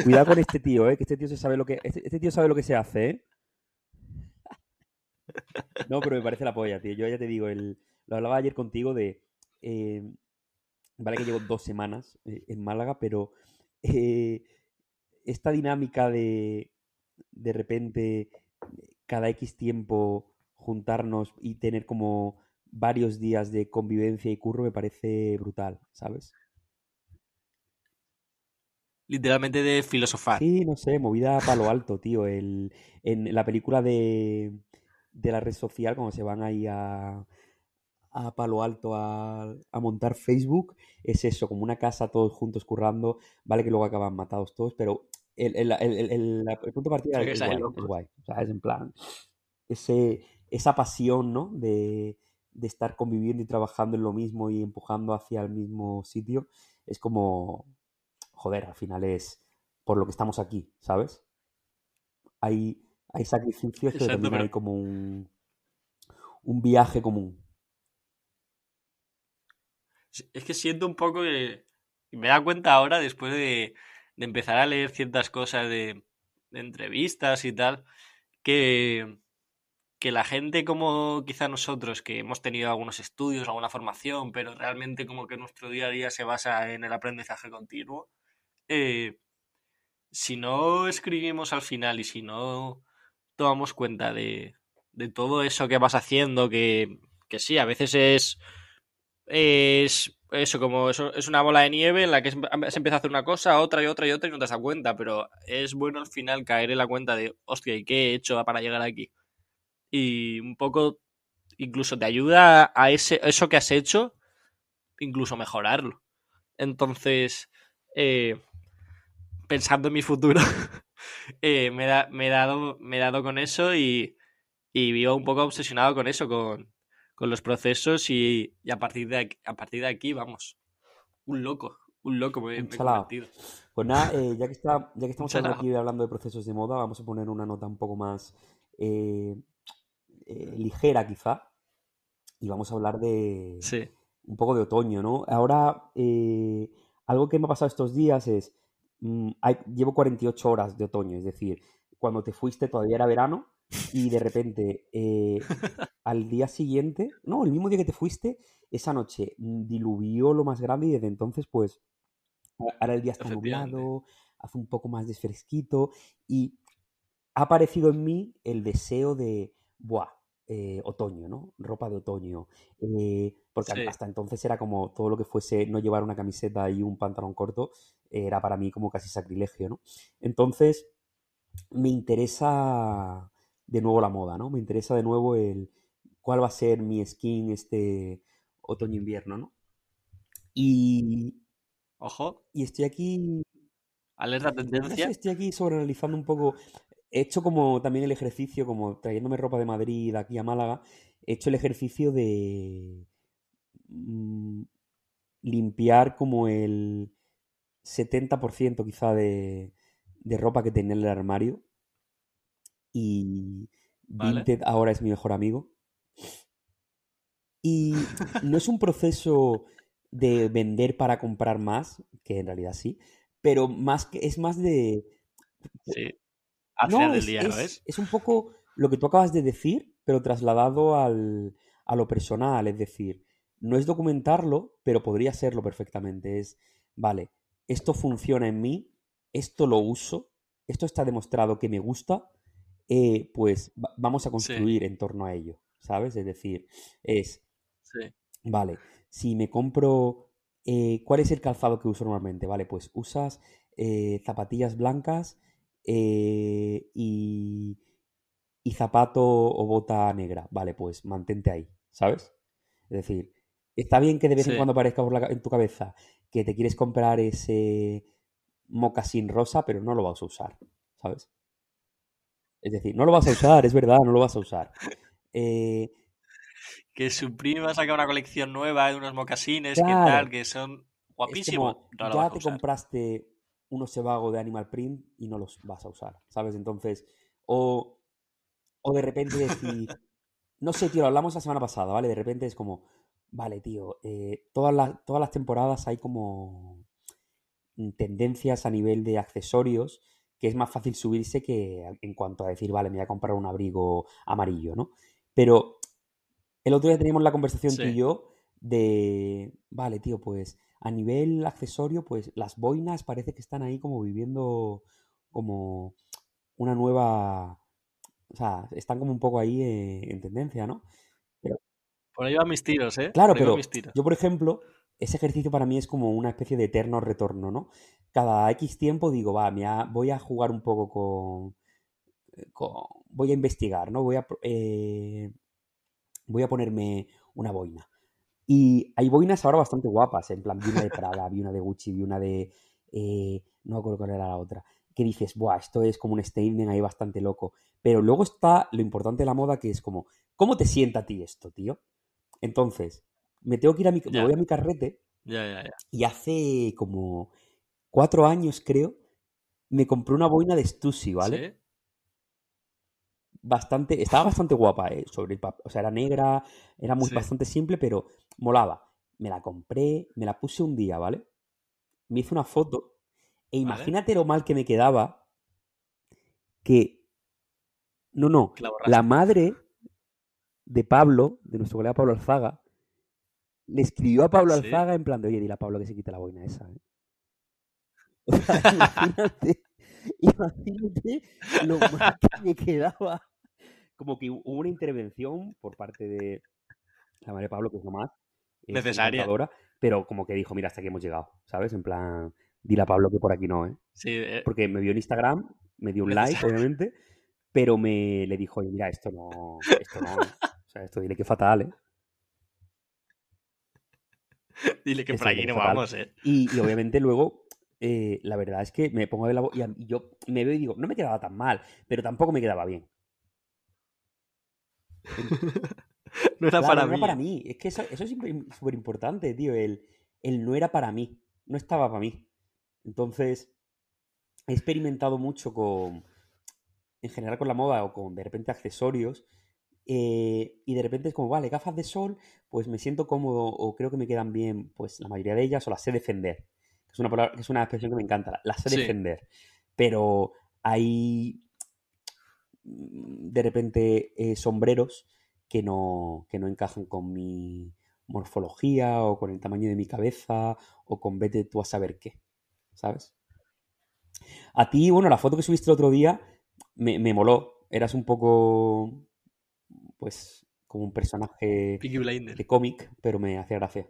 cuidado con este tío, ¿eh? Que este tío se sabe lo que, este, este tío sabe lo que se hace, ¿eh? No, pero me parece la polla, tío. Yo ya te digo, el, lo hablaba ayer contigo de, eh, vale que llevo dos semanas eh, en Málaga, pero eh, esta dinámica de de repente cada X tiempo juntarnos y tener como varios días de convivencia y curro me parece brutal, ¿sabes? Literalmente de filosofar. Sí, no sé, movida a palo alto, tío. El, en la película de, de la red social, cuando se van ahí a, a palo alto a, a, montar Facebook, es eso, como una casa todos juntos currando, vale que luego acaban matados todos, pero el, el, el, el punto de partida es, guay, es guay. O sea, es en plan, ese, esa pasión, ¿no? De, de, estar conviviendo y trabajando en lo mismo y empujando hacia el mismo sitio, es como, joder, al final es por lo que estamos aquí, ¿sabes? Hay, hay sacrificios, pero también hay como un, un viaje común. Es que siento un poco que me da cuenta ahora, después de, de empezar a leer ciertas cosas de, de entrevistas y tal, que, que, la gente como quizá nosotros, que hemos tenido algunos estudios, alguna formación, pero realmente como que nuestro día a día se basa en el aprendizaje continuo, eh, si no escribimos al final y si no tomamos cuenta de, de todo eso que vas haciendo, que, que sí, a veces es, es eso, como es una bola de nieve en la que se empieza a hacer una cosa, otra y otra y otra y no te das cuenta, pero es bueno al final caer en la cuenta de, hostia, ¿y qué he hecho para llegar aquí? Y un poco, incluso te ayuda a ese, eso que has hecho, incluso mejorarlo. Entonces, eh, pensando en mi futuro, eh, me, da, me, he dado, me he dado con eso y, y vivo un poco obsesionado con eso, con, con los procesos y, y, a, partir de aquí, a partir de aquí, vamos, un loco, un loco me, me he convertido. Pues nada, eh, ya, que está, ya que estamos hablando aquí hablando de procesos de moda, vamos a poner una nota un poco más eh, eh, ligera quizá y vamos a hablar de sí. un poco de otoño, ¿no? Ahora, eh, algo que me ha pasado estos días es, mmm, hay, llevo 48 horas de otoño, es decir, cuando te fuiste todavía era verano y de repente eh, al día siguiente, no, el mismo día que te fuiste, esa noche diluvió lo más grande y desde entonces pues ahora el día está nublado, hace un poco más de fresquito y ha aparecido en mí el deseo de, buah, eh, otoño, ¿no? Ropa de otoño. Eh, porque sí. hasta entonces era como todo lo que fuese no llevar una camiseta y un pantalón corto, era para mí como casi sacrilegio, ¿no? Entonces, me interesa de nuevo la moda, ¿no? Me interesa de nuevo el cuál va a ser mi skin este otoño-invierno, ¿no? Y... Ojo. Y estoy aquí... Alerta tendencia. Estoy aquí sobreanalizando un poco... He hecho como también el ejercicio, como trayéndome ropa de Madrid aquí a Málaga, he hecho el ejercicio de mmm, limpiar como el 70% quizá de, de ropa que tenía en el armario y vale. Vinted ahora es mi mejor amigo. Y no es un proceso de vender para comprar más, que en realidad sí, pero más que es más de... Sí. Al no, final del día, es, ¿no es? Es un poco lo que tú acabas de decir, pero trasladado al, a lo personal, es decir, no es documentarlo, pero podría serlo perfectamente. Es, vale, esto funciona en mí, esto lo uso, esto está demostrado que me gusta, eh, pues vamos a construir sí. en torno a ello, ¿sabes? Es decir, es, sí. vale, si me compro, eh, ¿cuál es el calzado que uso normalmente? Vale, pues usas eh, zapatillas blancas eh, y, y, zapato o bota negra, vale, pues mantente ahí, ¿sabes? Es decir, está bien que de vez sí. en cuando aparezca por la, en tu cabeza que te quieres comprar ese mocasín rosa, pero no lo vas a usar, ¿sabes? Es decir, no lo vas a usar, es verdad, no lo vas a usar. Eh, que Supreme va a sacar una colección nueva de unos mocasines, que tal, que son guapísimos. ya te compraste unos Sebago de Animal Print y no los vas a usar, ¿sabes? Entonces, o, o de repente decir, no sé, tío, lo hablamos la semana pasada, ¿vale? De repente es como, vale, tío, eh, todas, las, todas las temporadas hay como tendencias a nivel de accesorios que es más fácil subirse que en cuanto a decir, vale, me voy a comprar un abrigo amarillo, ¿no? Pero el otro día teníamos la conversación tú y yo de, vale, tío, pues a nivel accesorio, pues las boinas parece que están ahí como viviendo como una nueva, o sea, están como un poco ahí eh, en tendencia, ¿no? Pero, por ahí van mis tiros, ¿eh? Claro, pero yo, por ejemplo, ese ejercicio para mí es como una especie de eterno retorno, ¿no? Cada X tiempo digo, va, me voy a jugar un poco con, con, Voy a investigar, ¿no? Voy a... Eh, voy a ponerme una boina. Y hay boinas ahora bastante guapas, en plan, vi una de Prada, vi una de Gucci, vi una de... Eh, no me acuerdo cuál era la otra. Que dices, buah, esto es como un statement ahí bastante loco. Pero luego está lo importante de la moda, que es como, ¿cómo te sienta a ti esto, tío? Entonces, me tengo que ir a mi... Me voy a mi carrete. y hace como cuatro años, creo, me compré una boina de Stussy, ¿vale? Bastante, estaba bastante guapa, ¿eh? Sobre o sea, era negra, era muy, bastante simple, pero molaba. Me la compré, me la puse un día, ¿vale? Me hice una foto e imagínate lo mal que me quedaba que... No, no, la, madre de Pablo, de nuestro colega Pablo Alzaga, le escribió a Pablo Alzaga en plan de, oye, dile a Pablo que se quite la boina esa, ¿eh? O sea, imagínate, imagínate lo mal que me quedaba como que hubo una intervención por parte de la madre Pablo, que es lo más necesaria. Pero como que dijo, mira, hasta aquí hemos llegado, ¿sabes? En plan, dile a Pablo que por aquí no, ¿eh? Sí, eh, Porque me vio en Instagram, me dio un like, obviamente, pero me le dijo, mira, esto no, esto no, ¿eh? o sea, esto dile que fatal, ¿eh? Dile que por aquí no vamos, ¿eh? Y, obviamente luego, eh, la verdad es que me pongo de la y yo me veo y digo, no me quedaba tan mal, pero tampoco me quedaba bien. no era para mí. para mí. Es que eso, es súper importante, tío. El, el no era para mí. No estaba para mí. Entonces, he experimentado mucho con. En general con la moda o con de repente accesorios. Eh, y de repente es como, vale, gafas de sol, pues me siento cómodo o creo que me quedan bien, pues la mayoría de ellas o las sé defender. Es una, es una expresión que me encanta, las sé defender. Pero hay de repente eh, sombreros que no, que no encajan con mi morfología o con el tamaño de mi cabeza o con vete tú a saber qué, ¿sabes? A ti, bueno, la foto que subiste el otro día me, moló. Eras un poco, pues, como un personaje de cómic, pero me hacía gracia.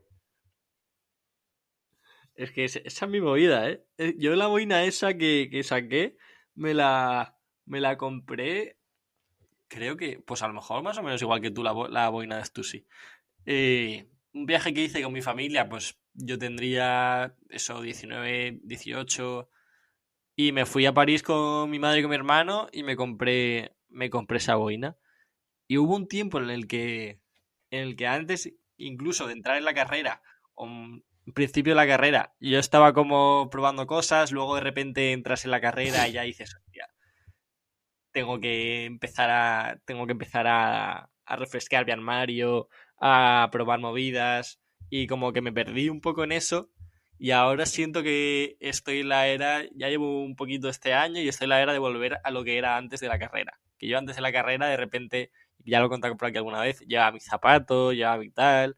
Es que esa es mi movida, ¿eh? ¿eh? Yo la boina esa que, que saqué me la, me la compré, creo que, pues a lo mejor más o menos igual que tú la, la boina de Stussy. Eh, un viaje que hice con mi familia, pues yo tendría eso, 19, 18, y me fui a París con mi madre y con mi hermano y me compré, me compré esa boina. Y hubo un tiempo en el que, en el que antes incluso de entrar en la carrera, o en principio de la carrera, yo estaba como probando cosas, luego de repente entras en la carrera y ya dices, tengo que empezar a. Tengo que empezar a, a refrescar mi armario, a probar movidas. Y como que me perdí un poco en eso. Y ahora siento que estoy en la era. Ya llevo un poquito este año y estoy en la era de volver a lo que era antes de la carrera. Que yo antes de la carrera, de repente, ya lo he contado por aquí alguna vez, llevaba mis zapatos, llevaba mi tal.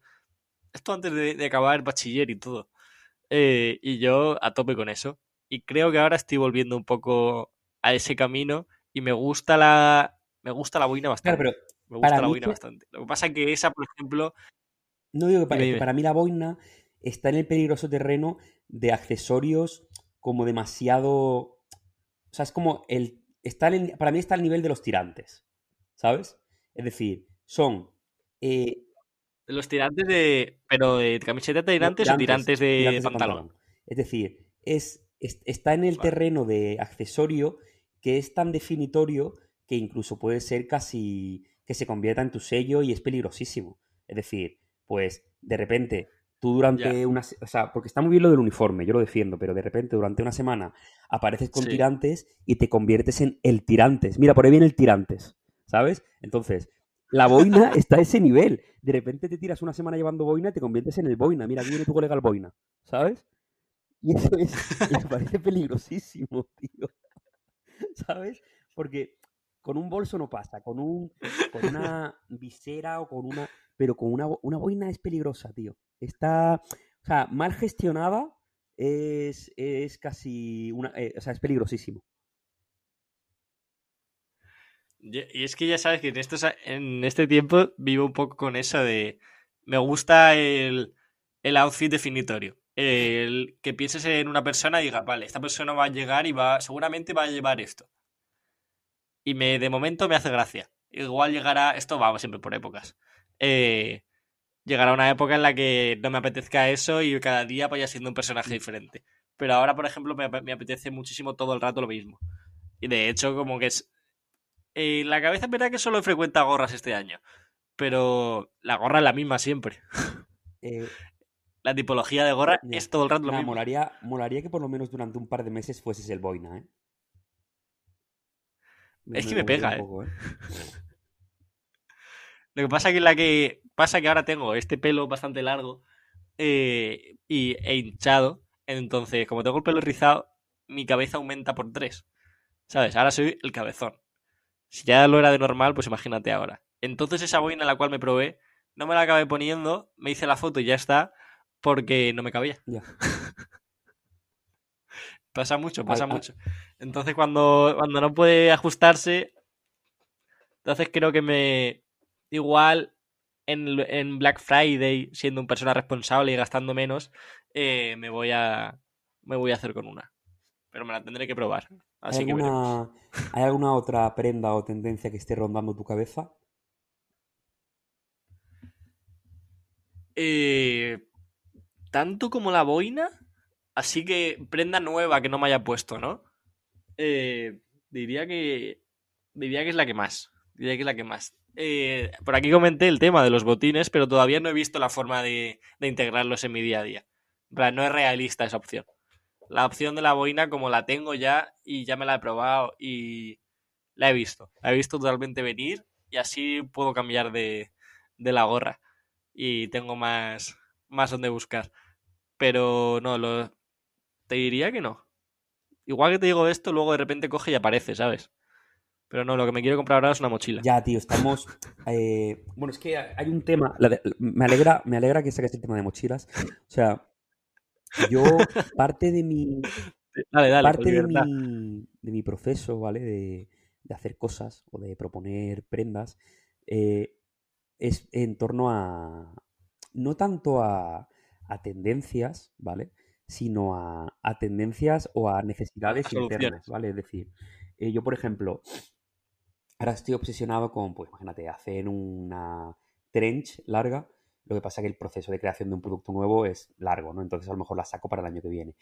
Esto antes de, acabar el bachiller y todo. Eh, y yo a tope con eso. Y creo que ahora estoy volviendo un poco a ese camino y me gusta la me gusta la boina bastante. pero me gusta la boina bastante. Lo que pasa es que esa, por ejemplo... No digo que para, para, mí la boina está en el peligroso terreno de accesorios como demasiado... O sea, es como el... Está para mí está al nivel de los tirantes, ¿sabes? Es decir, son... Eh, los tirantes de... ¿Pero de camiseta de tirantes, o tirantes de pantalón? Es decir, es está en el terreno de accesorio que es tan definitorio que incluso puede ser casi que se convierta en tu sello y es peligrosísimo. Es decir, pues de repente tú durante una... O sea, porque está muy bien lo del uniforme, yo lo defiendo, pero de repente durante una semana apareces con tirantes y te conviertes en el tirantes. Mira, por ahí viene el tirantes, ¿sabes? Entonces, la boina está a ese nivel. De repente te tiras una semana llevando boina y te conviertes en el boina. Mira, aquí viene tu colega el boina, ¿sabes? Y eso es, me parece peligrosísimo, tío. ¿Sabes? Porque con un bolso no pasa, con, un, con una visera o con una... Pero con una, una boina es peligrosa, tío. Está, o sea, mal gestionada es, es casi una... Eh, o sea, es peligrosísimo. Y es que ya sabes que en, estos, en este tiempo vivo un poco con eso de... Me gusta el, el outfit definitorio el que pienses en una persona y digas, vale, esta persona va a llegar y va, seguramente va a llevar esto. Y me, de momento me hace gracia. Igual llegará, esto vamos siempre por épocas. Eh, llegará una época en la que no me apetezca eso y cada día vaya siendo un personaje diferente. Pero ahora, por ejemplo, me, apetece muchísimo todo el rato lo mismo. Y de hecho, como que es. Eh, la cabeza es verdad que solo frecuenta gorras este año. Pero la gorra es la misma siempre. Eh, la tipología de gorra es todo el rato lo mismo. Molaría, molaría que por lo menos durante un par de meses fueses el boina, ¿eh? es que me pega, ¿eh? ¿eh? Lo que pasa que la que pasa que ahora tengo este pelo bastante largo eh, y, e hinchado. Entonces, como tengo el pelo rizado, mi cabeza aumenta por tres. ¿Sabes? Ahora soy el cabezón. Si ya lo era de normal, pues imagínate ahora. Entonces esa boina la cual me probé, no me la acabé poniendo, me hice la foto y ya está porque no me cabía. pasa mucho, pasa mucho. Entonces cuando, cuando no puede ajustarse, entonces creo que me... Igual en, en Black Friday, siendo un persona responsable y gastando menos, eh, me voy a me voy a hacer con una. Pero me la tendré que probar. Así ¿Hay, alguna, ¿Hay alguna otra prenda o tendencia que esté rondando tu cabeza? Eh, tanto como la boina, así que prenda nueva que no me haya puesto, ¿no? Eh, diría que diría que es la que más. Diría que es la que más. Eh, por aquí comenté el tema de los botines, pero todavía no he visto la forma de, integrarlos en mi día a día. no es realista esa opción. La opción de la boina, como la tengo ya y ya me la he probado y la he visto. La he visto totalmente venir y así puedo cambiar de, de la gorra. Y tengo más, más donde buscar. Pero no, lo, te diría que no. Igual que te digo esto, luego de repente coge y aparece, ¿sabes? Pero no, lo que me quiero comprar ahora es una mochila. Ya, tío, estamos. Eh, bueno, es que hay un tema. me, alegra, me alegra que saques el tema de mochilas. O sea, yo, parte de mi. Dale, dale, parte de mi, de mi, proceso, ¿vale? De, de, hacer cosas o de proponer prendas, eh, es en torno a. No tanto a, a tendencias, ¿vale? Sino a, tendencias o a necesidades internas, ¿vale? Es decir, eh, yo, por ejemplo, ahora estoy obsesionado con, pues imagínate, hacer una trench larga. Lo que pasa es que el proceso de creación de un producto nuevo es largo, ¿no? Entonces a lo mejor la saco para el año que viene.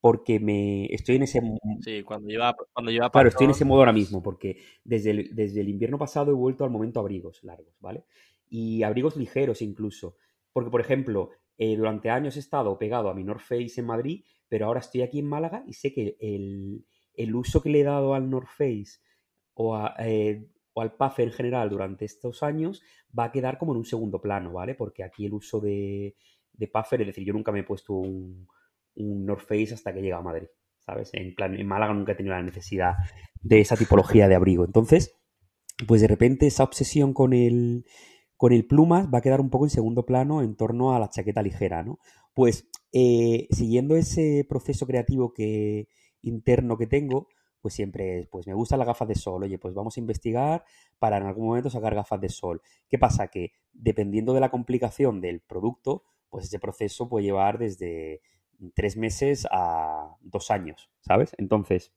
Porque me estoy en ese... Sí, cuando lleva, cuando lleva Claro, estoy en ese modo ahora mismo, porque desde el, desde el invierno pasado he vuelto al momento abrigos largos, ¿vale? Y abrigos ligeros incluso. Porque, por ejemplo, eh, durante años he estado pegado a mi North Face en Madrid, pero ahora estoy aquí en Málaga y sé que el, uso que le he dado al North Face o, eh, o al Puffer en general durante estos años va a quedar como en un segundo plano, ¿vale? Porque aquí el uso de, de Puffer, es decir, yo nunca me he puesto un, un North Face hasta que he llegado a Madrid, ¿sabes? En plan, en Málaga nunca he tenido la necesidad de esa tipología de abrigo. Entonces, pues de repente esa obsesión con el, con el plumas va a quedar un poco en segundo plano en torno a la chaqueta ligera, ¿no? Pues eh, siguiendo ese proceso creativo que, interno que tengo, pues siempre pues me gustan las gafas de sol. Oye, pues vamos a investigar para en algún momento sacar gafas de sol. ¿Qué pasa? Que dependiendo de la complicación del producto, pues ese proceso puede llevar desde tres meses a dos años, ¿sabes? Entonces,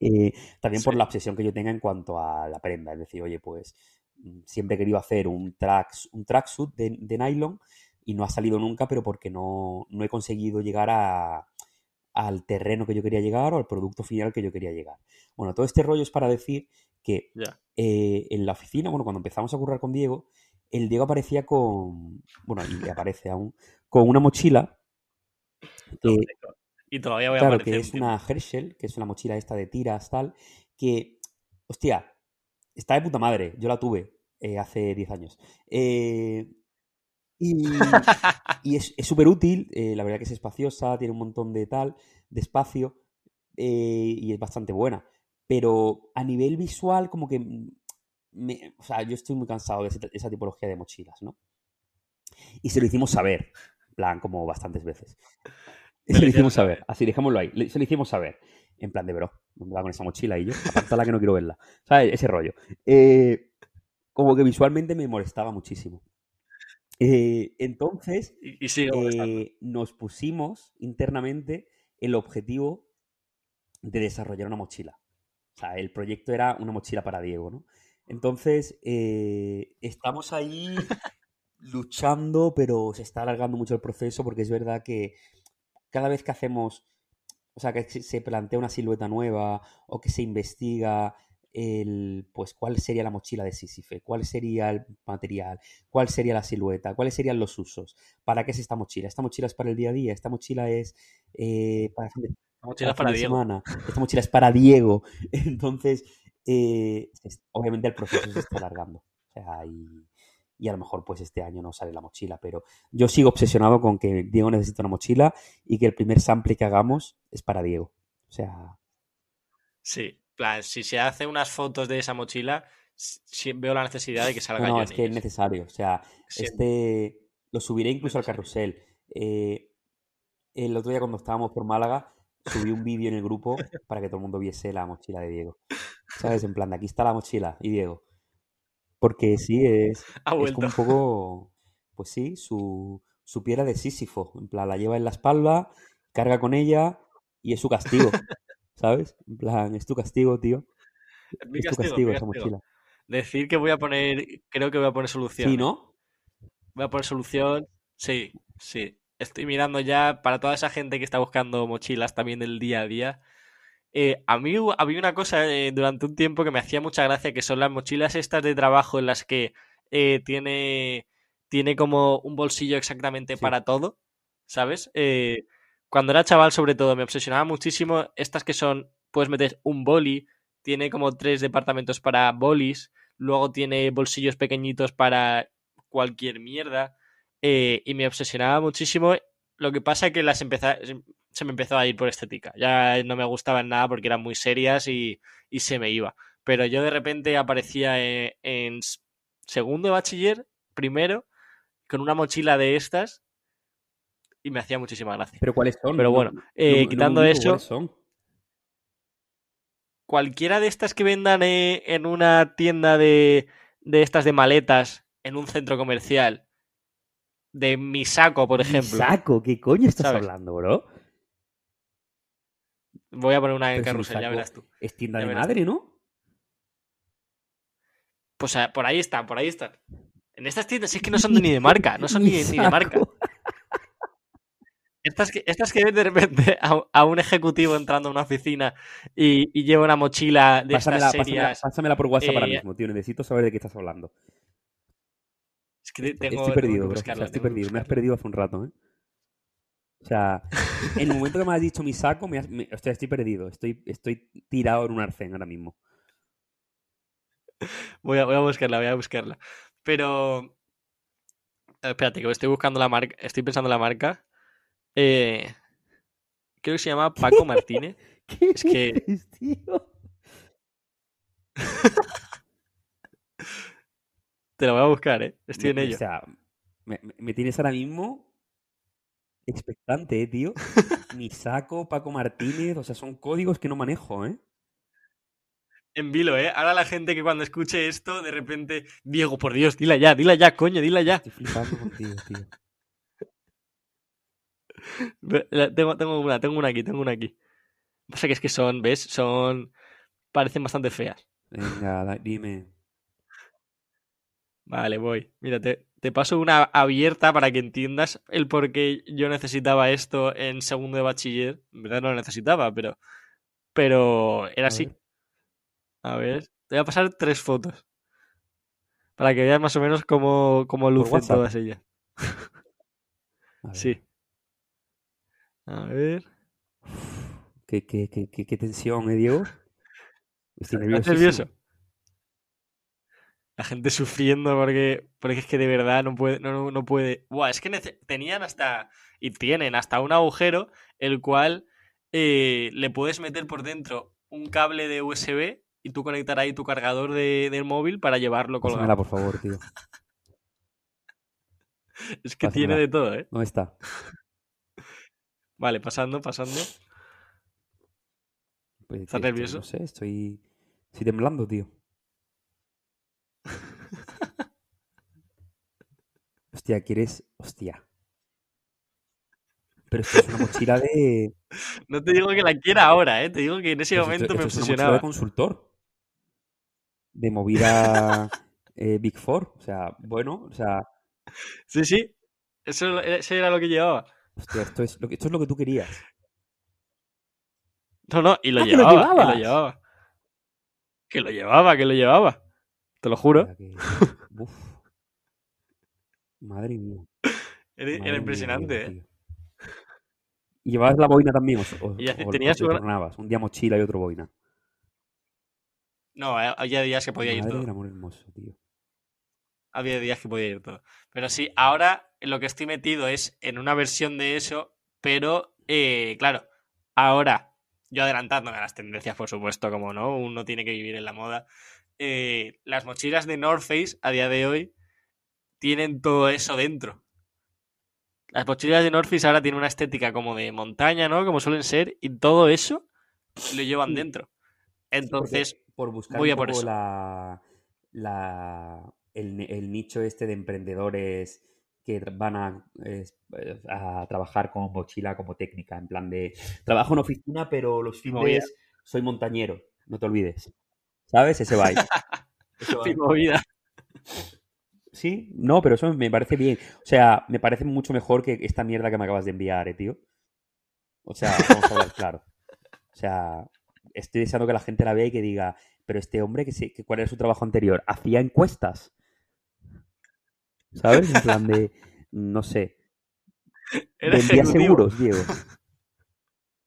eh, también por la obsesión que yo tenga en cuanto a la prenda. Es decir, oye, pues siempre he querido hacer un, tracks, un tracksuit de, nylon y no ha salido nunca, pero porque no, he conseguido llegar a, al terreno que yo quería llegar o al producto final que yo quería llegar. Bueno, todo este rollo es para decir que eh, en la oficina, bueno, cuando empezamos a currar con Diego, el Diego aparecía con, bueno, y aparece aún, con una mochila que, Y todavía voy a claro, que es una Herschel, que es una mochila esta de tiras, tal, que, hostia, está de puta madre. Yo la tuve eh, hace 10 años. Eh, y, y es súper útil, eh, la verdad que es espaciosa, tiene un montón de tal, de espacio, y es bastante buena. Pero a nivel visual, como que, me- o sea, yo estoy muy cansado de ese- esa tipología de mochilas, ¿no? Y se lo hicimos saber, en plan, como bastantes veces. Me se lo hicimos saber, así dejémoslo ahí. Se lo hicimos saber, en plan de bro, ¿dónde va con esa mochila? Y yo, apartala que no quiero verla. ¿Sabes? Ese rollo. Eh, como que visualmente me molestaba muchísimo. Eh, entonces, Y, y eh, nos pusimos internamente el objetivo de desarrollar una mochila. O sea, el proyecto era una mochila para Diego, ¿no? Entonces, eh, estamos ahí luchando, pero se está alargando mucho el proceso porque es verdad que cada vez que hacemos, o sea, que se plantea una silueta nueva o que se investiga el, pues, cuál sería la mochila de Sísife, cuál sería el material, cuál sería la silueta, cuáles serían los usos, para qué es esta mochila. Esta mochila es para el día a día, esta mochila es eh, para, La mochila para semana, esta mochila es para Diego. Entonces, eh, obviamente el proceso se está alargando. O sea, y, y a lo mejor pues este año no sale la mochila, pero yo sigo obsesionado con que Diego necesita una mochila y que el primer sample que hagamos es para Diego. O sea, Sí, plan, si se hace unas fotos de esa mochila, s- sí veo la necesidad de que salga no, es que es necesario. O sea, este lo subiré incluso al carrusel. Eh, el otro día cuando estábamos por Málaga, subí un vídeo en el grupo para que todo el mundo viese la mochila de Diego. ¿Sabes? En plan, de aquí está la mochila y Diego. Porque sí, es, es como un poco, pues sí, su, su piedra de Sísifo. En plan, la lleva en la espalda, carga con ella y es su castigo. ¿Sabes? En plan, es tu castigo, tío. Es mi Es tu castigo, castigo mi esa castigo. mochila. Decir que voy a poner, creo que voy a poner solución. Sí, ¿eh? ¿no? Voy a poner solución. Sí, sí. Estoy mirando ya para toda esa gente que está buscando mochilas también del día a día. Eh, a mí había una cosa eh, durante un tiempo que me hacía mucha gracia, que son las mochilas estas de trabajo en las que eh, tiene, tiene como un bolsillo exactamente Sí. para todo, ¿sabes? Eh, cuando era chaval, sobre todo, me obsesionaba muchísimo estas que son, puedes meter un boli, tiene como tres departamentos para bolis, luego tiene bolsillos pequeñitos para cualquier mierda, eh, y me obsesionaba muchísimo. Lo que pasa que las empeza- se me empezó a ir por estética. Ya no me gustaban nada porque eran muy serias y, y se me iba. Pero yo de repente aparecía en, en segundo bachiller, primero, con una mochila de estas y me hacía muchísima gracia. Pero ¿cuáles son? Pero No- bueno, no- eh, no quitando ubico, eso, ¿cuáles son? cualquiera de estas que vendan eh, en una tienda de, de estas de maletas en un centro comercial, de Misako, por ejemplo. Saco, ¿qué coño estás ¿Sabes? hablando, bro? Voy a poner una en carrusel, ya verás tú. Es tienda Ya de madre, ¿no? Pues ah, por ahí están, por ahí están. En estas tiendas es que no son ni de marca, no son ni, ni de marca. Estas que, estas que ven de repente a, a un ejecutivo entrando a una oficina y, y lleva una mochila de Pásamela, estas pásamela, serias. pásamela por WhatsApp ahora eh, mismo, tío. Necesito saber de qué estás hablando. Es que tengo, estoy perdido, bro. O sea, buscarla, estoy perdido. Me has perdido hace un rato, ¿eh? O sea, en el momento que me has dicho mi saco, me has- me- o sea, estoy perdido. Estoy, estoy tirado en un arcén ahora mismo. Voy a, voy a buscarla, voy a buscarla. Pero. Espérate, que estoy buscando la marca. Estoy pensando en la marca. Eh, creo que se llama Paco Martínez. ¿Qué Es que- tío? Te lo voy a buscar, ¿eh? Estoy en Me- ello. O sea, me, me- me tienes ahora mismo expectante, ¿eh, tío? Mi saco, Paco Martínez, o sea, son códigos que no manejo, ¿eh? En vilo, ¿eh? Ahora la gente que cuando escuche esto, de repente. Diego, por Dios, dila ya, dila ya, coño, dila ya. Estoy flipando contigo, tío. Tengo, tengo una, tengo una aquí, tengo una aquí. Pasa que es que son, ¿ves? Son. Parecen bastante feas. Venga, dime. Vale, voy. Mírate. te paso una abierta para que entiendas el por qué yo necesitaba esto en segundo de bachiller. En verdad no lo necesitaba, pero, pero era A así. ver. A ver, te voy a pasar tres fotos. Para que veas más o menos cómo, cómo lucen todas ellas. Sí. A ver. Qué, qué- qué- qué- qué tensión, ¿eh, Diego? Estoy ¿Estás nerviosísimo. nervioso? La gente sufriendo porque, porque es que de verdad no puede. No, no, no puede. Buah, es que tenían hasta. Y tienen hasta un agujero el cual eh, le puedes meter por dentro un cable de USB y tú conectar ahí tu cargador de- del móvil para llevarlo Pásamela, colgado. por favor, tío. Es que tiene pásamela. de todo, ¿eh? ¿Dónde está? Vale, pasando, pasando. Pues, ¿Estás nervioso? No sé, estoy, estoy temblando, tío. Hostia, ¿quieres...? Hostia. Pero esto es una mochila de... No te digo que la quiera ahora, ¿eh? Te digo que en ese esto- momento me esto es una mochila de obsesionaba. consultor. De movida eh, Big Four. O sea, bueno, o sea... Sí, sí. Eso, eso era lo que llevaba. Hostia, esto es lo que, esto es lo que tú querías. No, no, y lo Ah, lo llevaba, y llevabas. lo llevaba. Que lo llevaba, que lo llevaba. Te lo juro. Hostia, que- Uf. Madre mía. Era, madre impresionante, ¿eh? ¿Y llevabas la boina también? ¿O, o- Y o- tenía o su- alternabas? Un día mochila y otro boina. No, eh, había días que podía ir todo. del amor hermoso, tío. Había días que podía ir todo. Pero sí, ahora lo que estoy metido es en una versión de eso, pero eh, claro, ahora, yo adelantándome a las tendencias, por supuesto, como no, uno tiene que vivir en la moda. eh, las mochilas de North Face a día de hoy tienen todo eso dentro. Las mochilas de North Face ahora tienen una estética como de montaña, ¿no? Como suelen ser, y todo eso lo llevan dentro. Entonces, por buscar voy un a por eso. la, la- el, ne- el nicho este de emprendedores que van a, eh, a trabajar con mochila como técnica, en plan de trabajo en oficina, pero los fines soy montañero, no te olvides. ¿Sabes? Ese vibe. Ese movida. Sí, no, pero eso me parece bien. O sea, me parece mucho mejor que esta mierda que me acabas de enviar, eh, tío. O sea, vamos a hablar claro. O sea, estoy deseando que la gente la vea y que diga, pero este hombre, que sí, que ¿cuál era su trabajo anterior? Hacía encuestas. ¿Sabes? En plan de, no sé, Era vendía ejecutivo. seguros, Diego.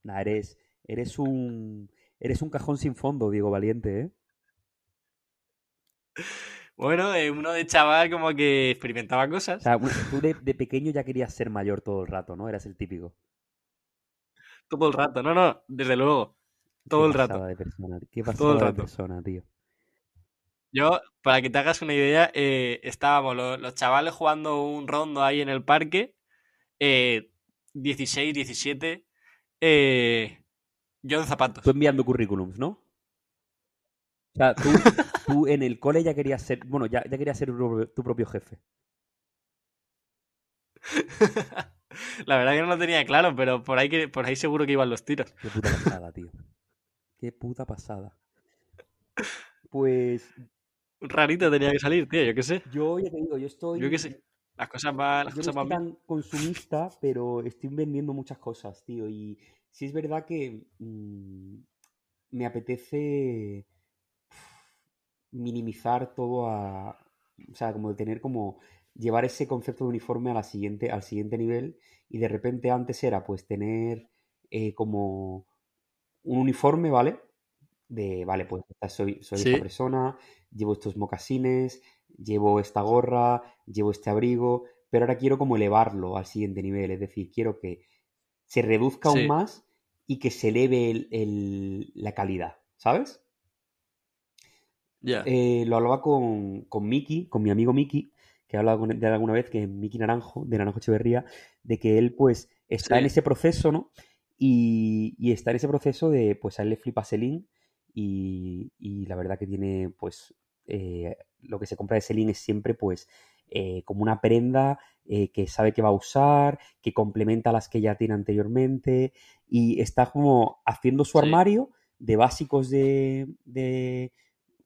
Nah, eres, eres un, eres un cajón sin fondo, Diego Valiente, ¿eh? Bueno, eh, uno de chaval como que experimentaba O cosas. sea, un- tú de, de pequeño ya querías ser mayor todo el rato, ¿no? Eras el típico. Todo el rato. No, no, desde luego. Todo Qué el rato. de persona, qué Todo el pasada de rato. persona, tío. Yo, para que te hagas una idea, eh, estábamos lo- los, chavales jugando un rondo ahí en el parque. eh, 16, 17. eh, yo en zapatos. Tú enviando currículums, ¿no? O sea, tú, tú en el cole ya querías ser, bueno, ya, ya querías ser tu propio- tu propio jefe. La verdad que no lo tenía claro, pero por ahí, que, por ahí seguro que iban los tiros. Qué puta pasada, tío. Qué puta pasada. Pues Un rarito tenía que salir, tío, yo qué sé. yo ya te digo, yo estoy. Yo qué sé. Las cosas van, las Yo no cosas estoy van bien. tan consumista, pero estoy vendiendo muchas cosas, tío. Y sí es verdad que mm, me apetece minimizar todo a. O sea, como de tener como. Llevar ese concepto de uniforme a la siguiente, al siguiente nivel. Y de repente antes era pues tener eh, como un uniforme, ¿vale? De, vale, pues soy, soy Sí. esta persona, llevo estos mocasines, llevo esta gorra, llevo este abrigo, pero ahora quiero como elevarlo al siguiente nivel, es decir, quiero que se reduzca aún más y que se eleve el- el- la calidad, ¿sabes? Ya. Eh, lo hablaba con, con Miki, con mi amigo Miki, que he hablado de él alguna vez, que es Miki Naranjo, de Naranjo Echeverría, de que él pues está Sí. en ese proceso, ¿no? Y, y está en ese proceso de, pues a él le flipa Selin y, y la verdad que tiene, pues, eh, lo que se compra de Selin es siempre, pues, eh, como una prenda eh, que sabe que va a usar, que complementa las que ya tiene anteriormente y está como haciendo su Sí. armario de básicos de, de,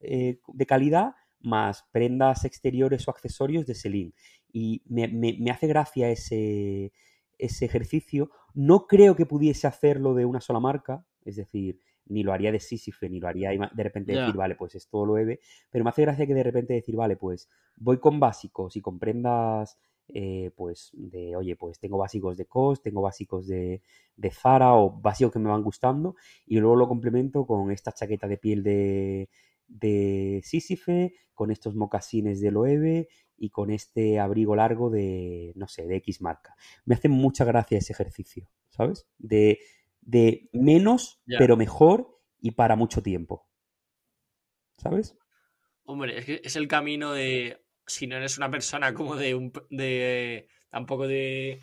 eh, de calidad más prendas exteriores o accesorios de Celine. Y me, me- me hace gracia ese, ese ejercicio. No creo que pudiese hacerlo de una sola marca, es decir, ni lo haría de Sísife, ni lo haría de repente decir, vale, pues es todo lo EVE, pero me hace gracia que de repente decir, vale, pues voy con básicos y con prendas, eh, pues de, oye, pues tengo básicos de COS, tengo básicos de, de Zara o básicos que me van gustando y luego lo complemento con esta chaqueta de piel de, de Sísife, con estos mocasines de Loewe y con este abrigo largo de, no sé, de X marca. Me hace mucha gracia ese ejercicio, ¿sabes? De, de menos, pero mejor y para mucho tiempo. ¿Sabes? Hombre, es que es el camino de. Si no eres una persona como de un. de. tampoco de.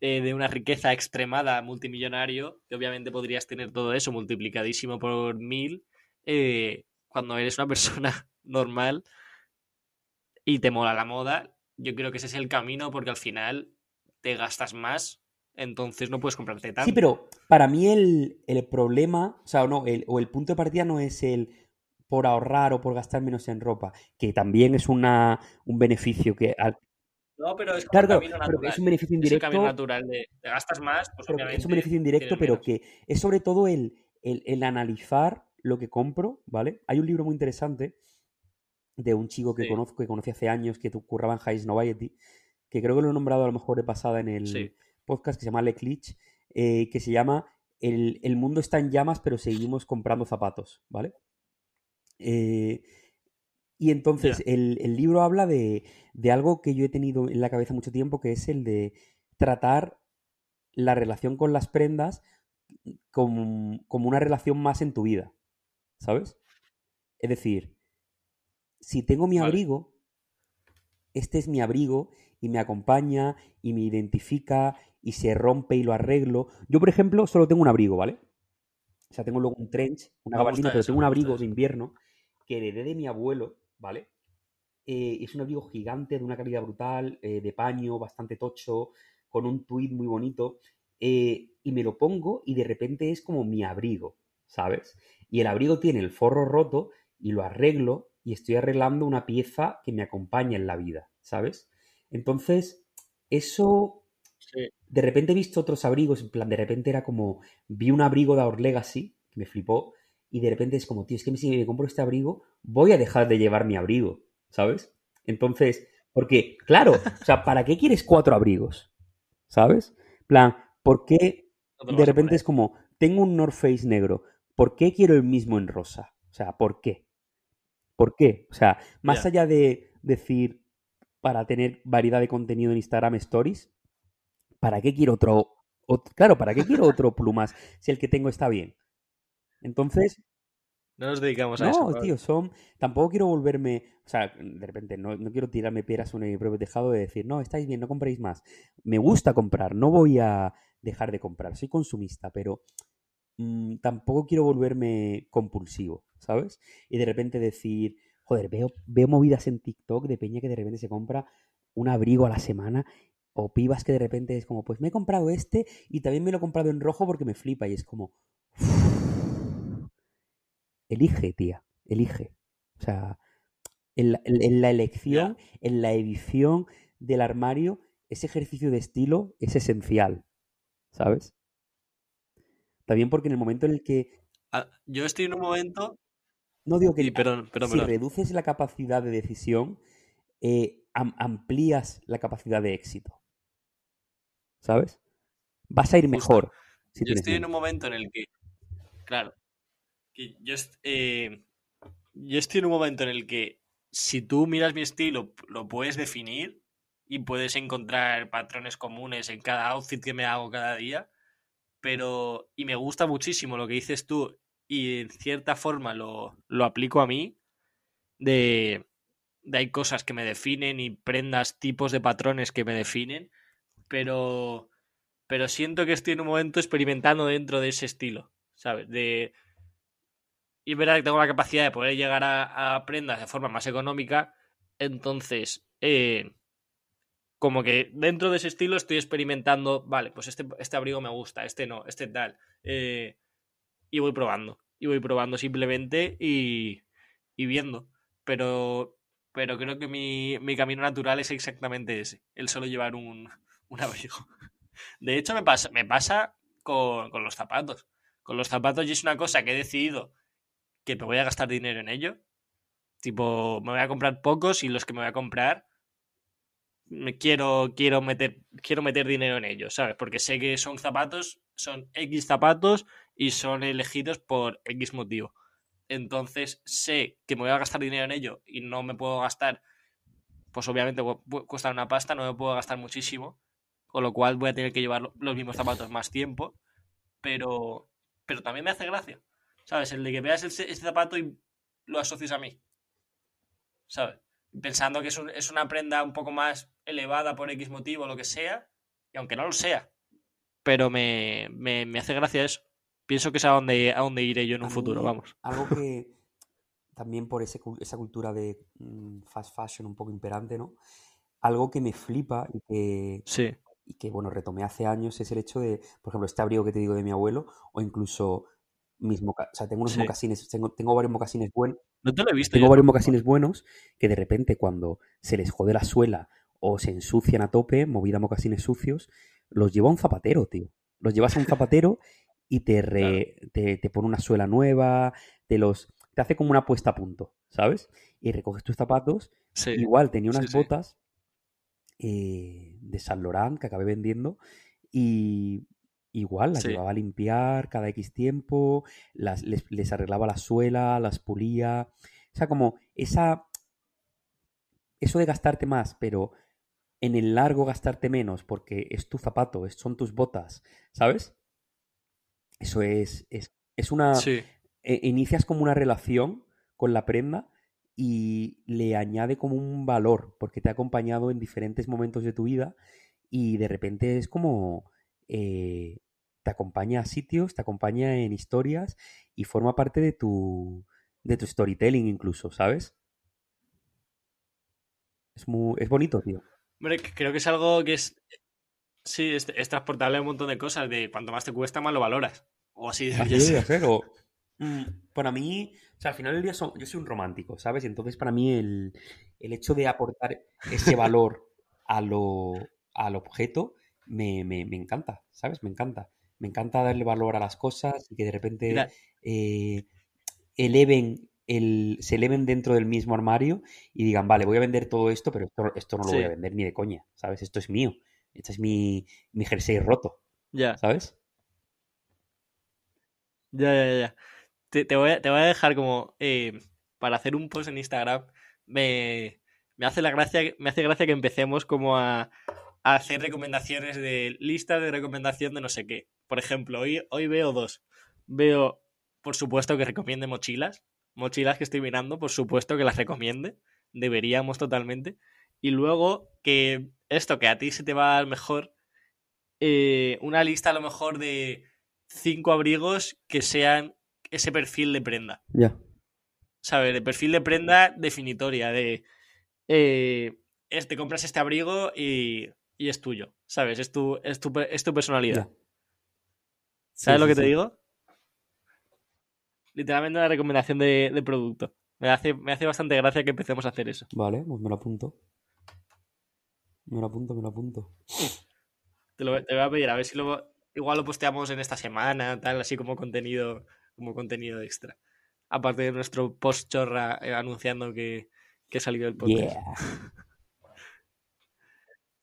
de, de una riqueza extremada multimillonario, que obviamente podrías tener todo eso multiplicadísimo por mil. eh, cuando eres una persona normal y te mola la moda, yo creo que ese es el camino porque al final te gastas más, entonces no puedes comprarte tanto. Sí, pero para mí el, el problema, o sea, no, el, o el punto de partida no es el por ahorrar o por gastar menos en ropa, que también es una, un beneficio que... al- No, pero es como claro, camino pero natural. es un beneficio Es el indirecto, natural de te gastas más, pues pero es un beneficio indirecto, pero que es sobre todo el, el, el analizar lo que compro, ¿vale? Hay un libro muy interesante de un chico que Sí. conozco, que conocí hace años, que curraba en High Noviety, que creo que lo he nombrado a lo mejor de pasada en el Sí. Podcast, que se llama Le Clich, eh, que se llama el, el mundo está en llamas, pero seguimos comprando zapatos, ¿vale? Eh, y entonces el, el libro habla de, de algo que yo he tenido en la cabeza mucho tiempo, que es el de tratar la relación con las prendas como, como una relación más en tu vida, ¿sabes? Es decir, si tengo mi Vale. abrigo, este es mi abrigo y me acompaña y me identifica y se rompe y lo arreglo. Yo, por ejemplo, solo tengo un abrigo, ¿vale? O sea, tengo luego un trench, una gabardina, pero eso, tengo un abrigo de invierno que heredé de mi abuelo, ¿vale? Eh, es un abrigo gigante, de una calidad brutal, eh, de paño, bastante tocho, con un tweed muy bonito. eh, y me lo pongo y de repente es como mi abrigo, ¿sabes? Y el abrigo tiene el forro roto y lo arreglo y estoy arreglando una pieza que me acompaña en la vida, ¿sabes? Entonces, eso Sí. de repente he visto otros abrigos, en plan, de repente era como, vi un abrigo de Our Legacy, que me flipó, y de repente es como, tío, es que si me compro este abrigo, voy a dejar de llevar mi abrigo, ¿sabes? Entonces, porque, claro, o sea, ¿para qué quieres cuatro abrigos? ¿Sabes? plan, ¿por qué No de repente es como, tengo un North Face negro, ¿por qué quiero el mismo en rosa? O sea, ¿por qué? ¿Por qué? O sea, más allá de decir, para tener variedad de contenido en Instagram Stories, ¿para qué quiero otro? ot- claro, ¿para qué quiero otro plumas si el que tengo está bien? Entonces, No nos dedicamos a eso. no, tío, son. Tampoco quiero volverme. O sea, de repente, no, no quiero tirarme piedras sobre mi propio tejado de decir, no, estáis bien, no compréis más. Me gusta comprar, no voy a dejar de comprar. Soy consumista, pero mm, tampoco quiero volverme compulsivo, ¿sabes? Y de repente decir, joder, veo, veo movidas en TikTok de peña que de repente se compra un abrigo a la semana. O pibas que de repente es como, pues me he comprado este y también me lo he comprado en rojo porque me flipa. Y es como. Elige, tía, elige. O sea, en la, en- en la elección, en la edición del armario, ese ejercicio de estilo es esencial, ¿sabes? También porque en el momento en el que, Ah, Yo estoy en un momento. no digo que Y perdón, perdón, si perdón. reduces la capacidad de decisión, eh, am- amplías la capacidad de éxito, ¿sabes? Vas a ir mejor si Yo estoy en un momento en el que. Claro. que yo, eh, yo estoy en un momento en el que si tú miras mi estilo, lo puedes definir y puedes encontrar patrones comunes en cada outfit que me hago cada día. Pero. Y me gusta muchísimo lo que dices tú. Y en cierta forma lo, lo aplico a mí. De. De hay cosas que me definen y prendas, tipos de patrones que me definen. Pero. Pero siento que estoy en un momento experimentando dentro de ese estilo. ¿Sabes? De. Y es verdad que tengo la capacidad de poder llegar a, a prendas de forma más económica. Entonces, eh, como que dentro de ese estilo estoy experimentando, vale, pues este, este abrigo me gusta, este no, este tal. eh, y voy probando. Y voy probando simplemente y, y viendo. Pero pero creo que mi, mi camino natural es exactamente ese, el solo llevar un, un abrigo. De hecho, me pasa, me pasa con, con los zapatos. Con los zapatos y es una cosa que he decidido que me voy a gastar dinero en ello. Tipo, me voy a comprar pocos y los que me voy a comprar me quiero, quiero, meter, quiero meter dinero en ellos, ¿sabes? Porque sé que son zapatos, son X zapatos y son elegidos por X motivo. Entonces sé que me voy a gastar dinero en ello y no me puedo gastar, pues obviamente cuesta una pasta, no me puedo gastar muchísimo, con lo cual voy a tener que llevar los mismos zapatos más tiempo, pero, pero también me hace gracia, ¿sabes? El de que veas ese, zapato y lo asocies a mí, ¿sabes? Pensando que es, es una prenda un poco más elevada por X motivo, lo que sea, y aunque no lo sea, pero me, me, me hace gracia eso pienso que es a donde, a donde iré yo en un futuro, vamos. Algo que también por ese, esa cultura de mm, fast fashion un poco imperante, ¿no? Algo que me flipa y que, sí. Y que, bueno, retomé hace años es el hecho de, por ejemplo, este abrigo que te digo de mi abuelo, o incluso mismo, o sea, tengo unos mocasines, tengo, tengo, varios mocasines buenos. No te lo he visto. Tengo varios mocasines buenos que de repente cuando se les jode la suela o se ensucian a tope, movida mocasines sucios, los lleva un zapatero, tío. Los llevas a un zapatero y te, te, pone una suela nueva, te los te hace como una puesta a punto, ¿sabes? Y recoges tus zapatos. Igual tenía unas botas eh, de San Laurent que acabé vendiendo y igual las llevaba a limpiar cada X tiempo, las, les, les, arreglaba la suela, las pulía. O sea, como esa... Eso de gastarte más, pero en el largo gastarte menos porque es tu zapato, son tus botas, ¿sabes? Eso es, es, es una... E, inicias como una relación con la prenda y le añade como un valor, porque te ha acompañado en diferentes momentos de tu vida y de repente es como... Eh, te acompaña a sitios, te acompaña en historias y forma parte de tu, de tu storytelling incluso, ¿sabes? Es, muy, es bonito, tío. Hombre, creo que es algo que es Sí, es, transportable a un montón de cosas. De cuanto más te cuesta, más lo valoras. O así debería ser. Mm, para mí, o sea, al final del día yo soy un romántico, ¿sabes? Y entonces para mí el, hecho de aportar ese valor a lo, al objeto me, encanta, ¿sabes? Me encanta. Me encanta darle valor a las cosas y que de repente eh, eleven el, se eleven dentro del mismo armario y digan, vale, voy a vender todo esto, pero esto, esto no lo voy a vender ni de coña, ¿sabes? Esto es mío. Este es mi, mi jersey roto. Ya. ¿Sabes? Ya, ya, ya. Te, voy, a, dejar como eh, para hacer un post en Instagram. Me, hace la gracia, me hace gracia que empecemos como a, hacer recomendaciones de listas de recomendación de no sé qué. Por ejemplo, hoy, hoy veo dos. Veo, por supuesto, que recomiende mochilas. Mochilas que estoy mirando, por supuesto que las recomiende. Deberíamos totalmente. Y luego que esto que a ti se te va mejor, eh, una lista a lo mejor de cinco abrigos que sean ese perfil de prenda. Ya. ¿Sabes? De perfil de prenda definitoria, de... Eh, te compras este abrigo y, y, es tuyo, ¿sabes? Es tu, es tu, es tu personalidad. ¿Sabes lo que te digo? Literalmente una recomendación de, de producto. Me hace, me hace bastante gracia que empecemos a hacer eso. Vale, pues me lo apunto. Me lo apunto, me lo apunto. Te, lo, te voy a pedir, a ver si luego. Igual lo posteamos en esta semana, tal, así como contenido, como contenido extra. Aparte de nuestro post chorra eh, anunciando que, que ha salido el podcast.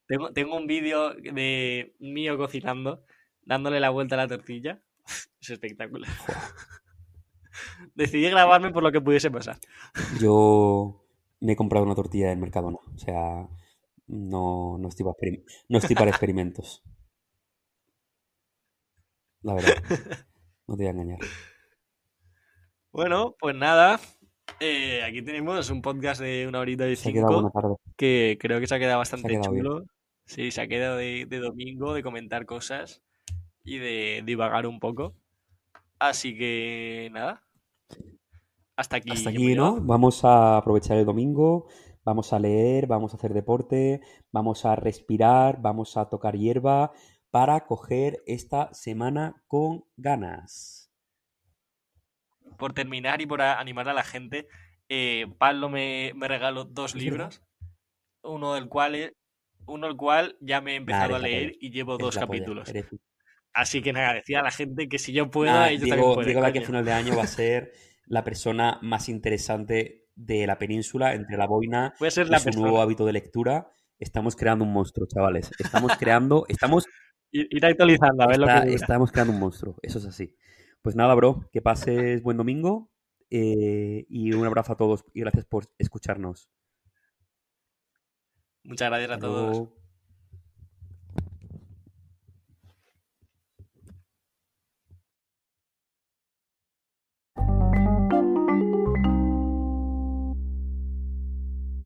tengo, tengo un vídeo de mío cocinando, dándole la vuelta a la tortilla. es espectacular. Decidí grabarme por lo que pudiese pasar. Yo me he comprado una tortilla del Mercadona. O sea, no, no, estoy para no estoy para experimentos. La verdad. No te voy a engañar. Bueno, pues nada. Eh, aquí tenemos un podcast de una horita y cinco. Que creo que se ha quedado bastante chulo. Sí, se ha quedado de, domingo, de comentar cosas y de divagar un poco. Así que nada. Hasta aquí. Hasta aquí, ¿no? Vamos a aprovechar el domingo Vamos a leer, vamos a hacer deporte, vamos a respirar, vamos a tocar hierba para coger esta semana con ganas. Por terminar y por animar a la gente, eh, Pablo me, me regaló dos Es libros, uno del cual, he- uno el cual ya me he empezado eres a leer polla. y llevo Eres dos polla, capítulos. eres- Así que nada, decía a la gente que si yo puedo, Nada, ellos también pueden. Diego aquí a final de año va a ser la persona más interesante de la península, entre la boina Voy a ser y la su persona. nuevo hábito de lectura. Estamos creando un monstruo, chavales. Estamos creando, estamos, Ir, ir actualizando, a ver lo está- que dura. estamos creando un monstruo. Eso es así. Pues nada, bro, que pases buen domingo eh, y un abrazo a todos y gracias por escucharnos. Muchas gracias a todos.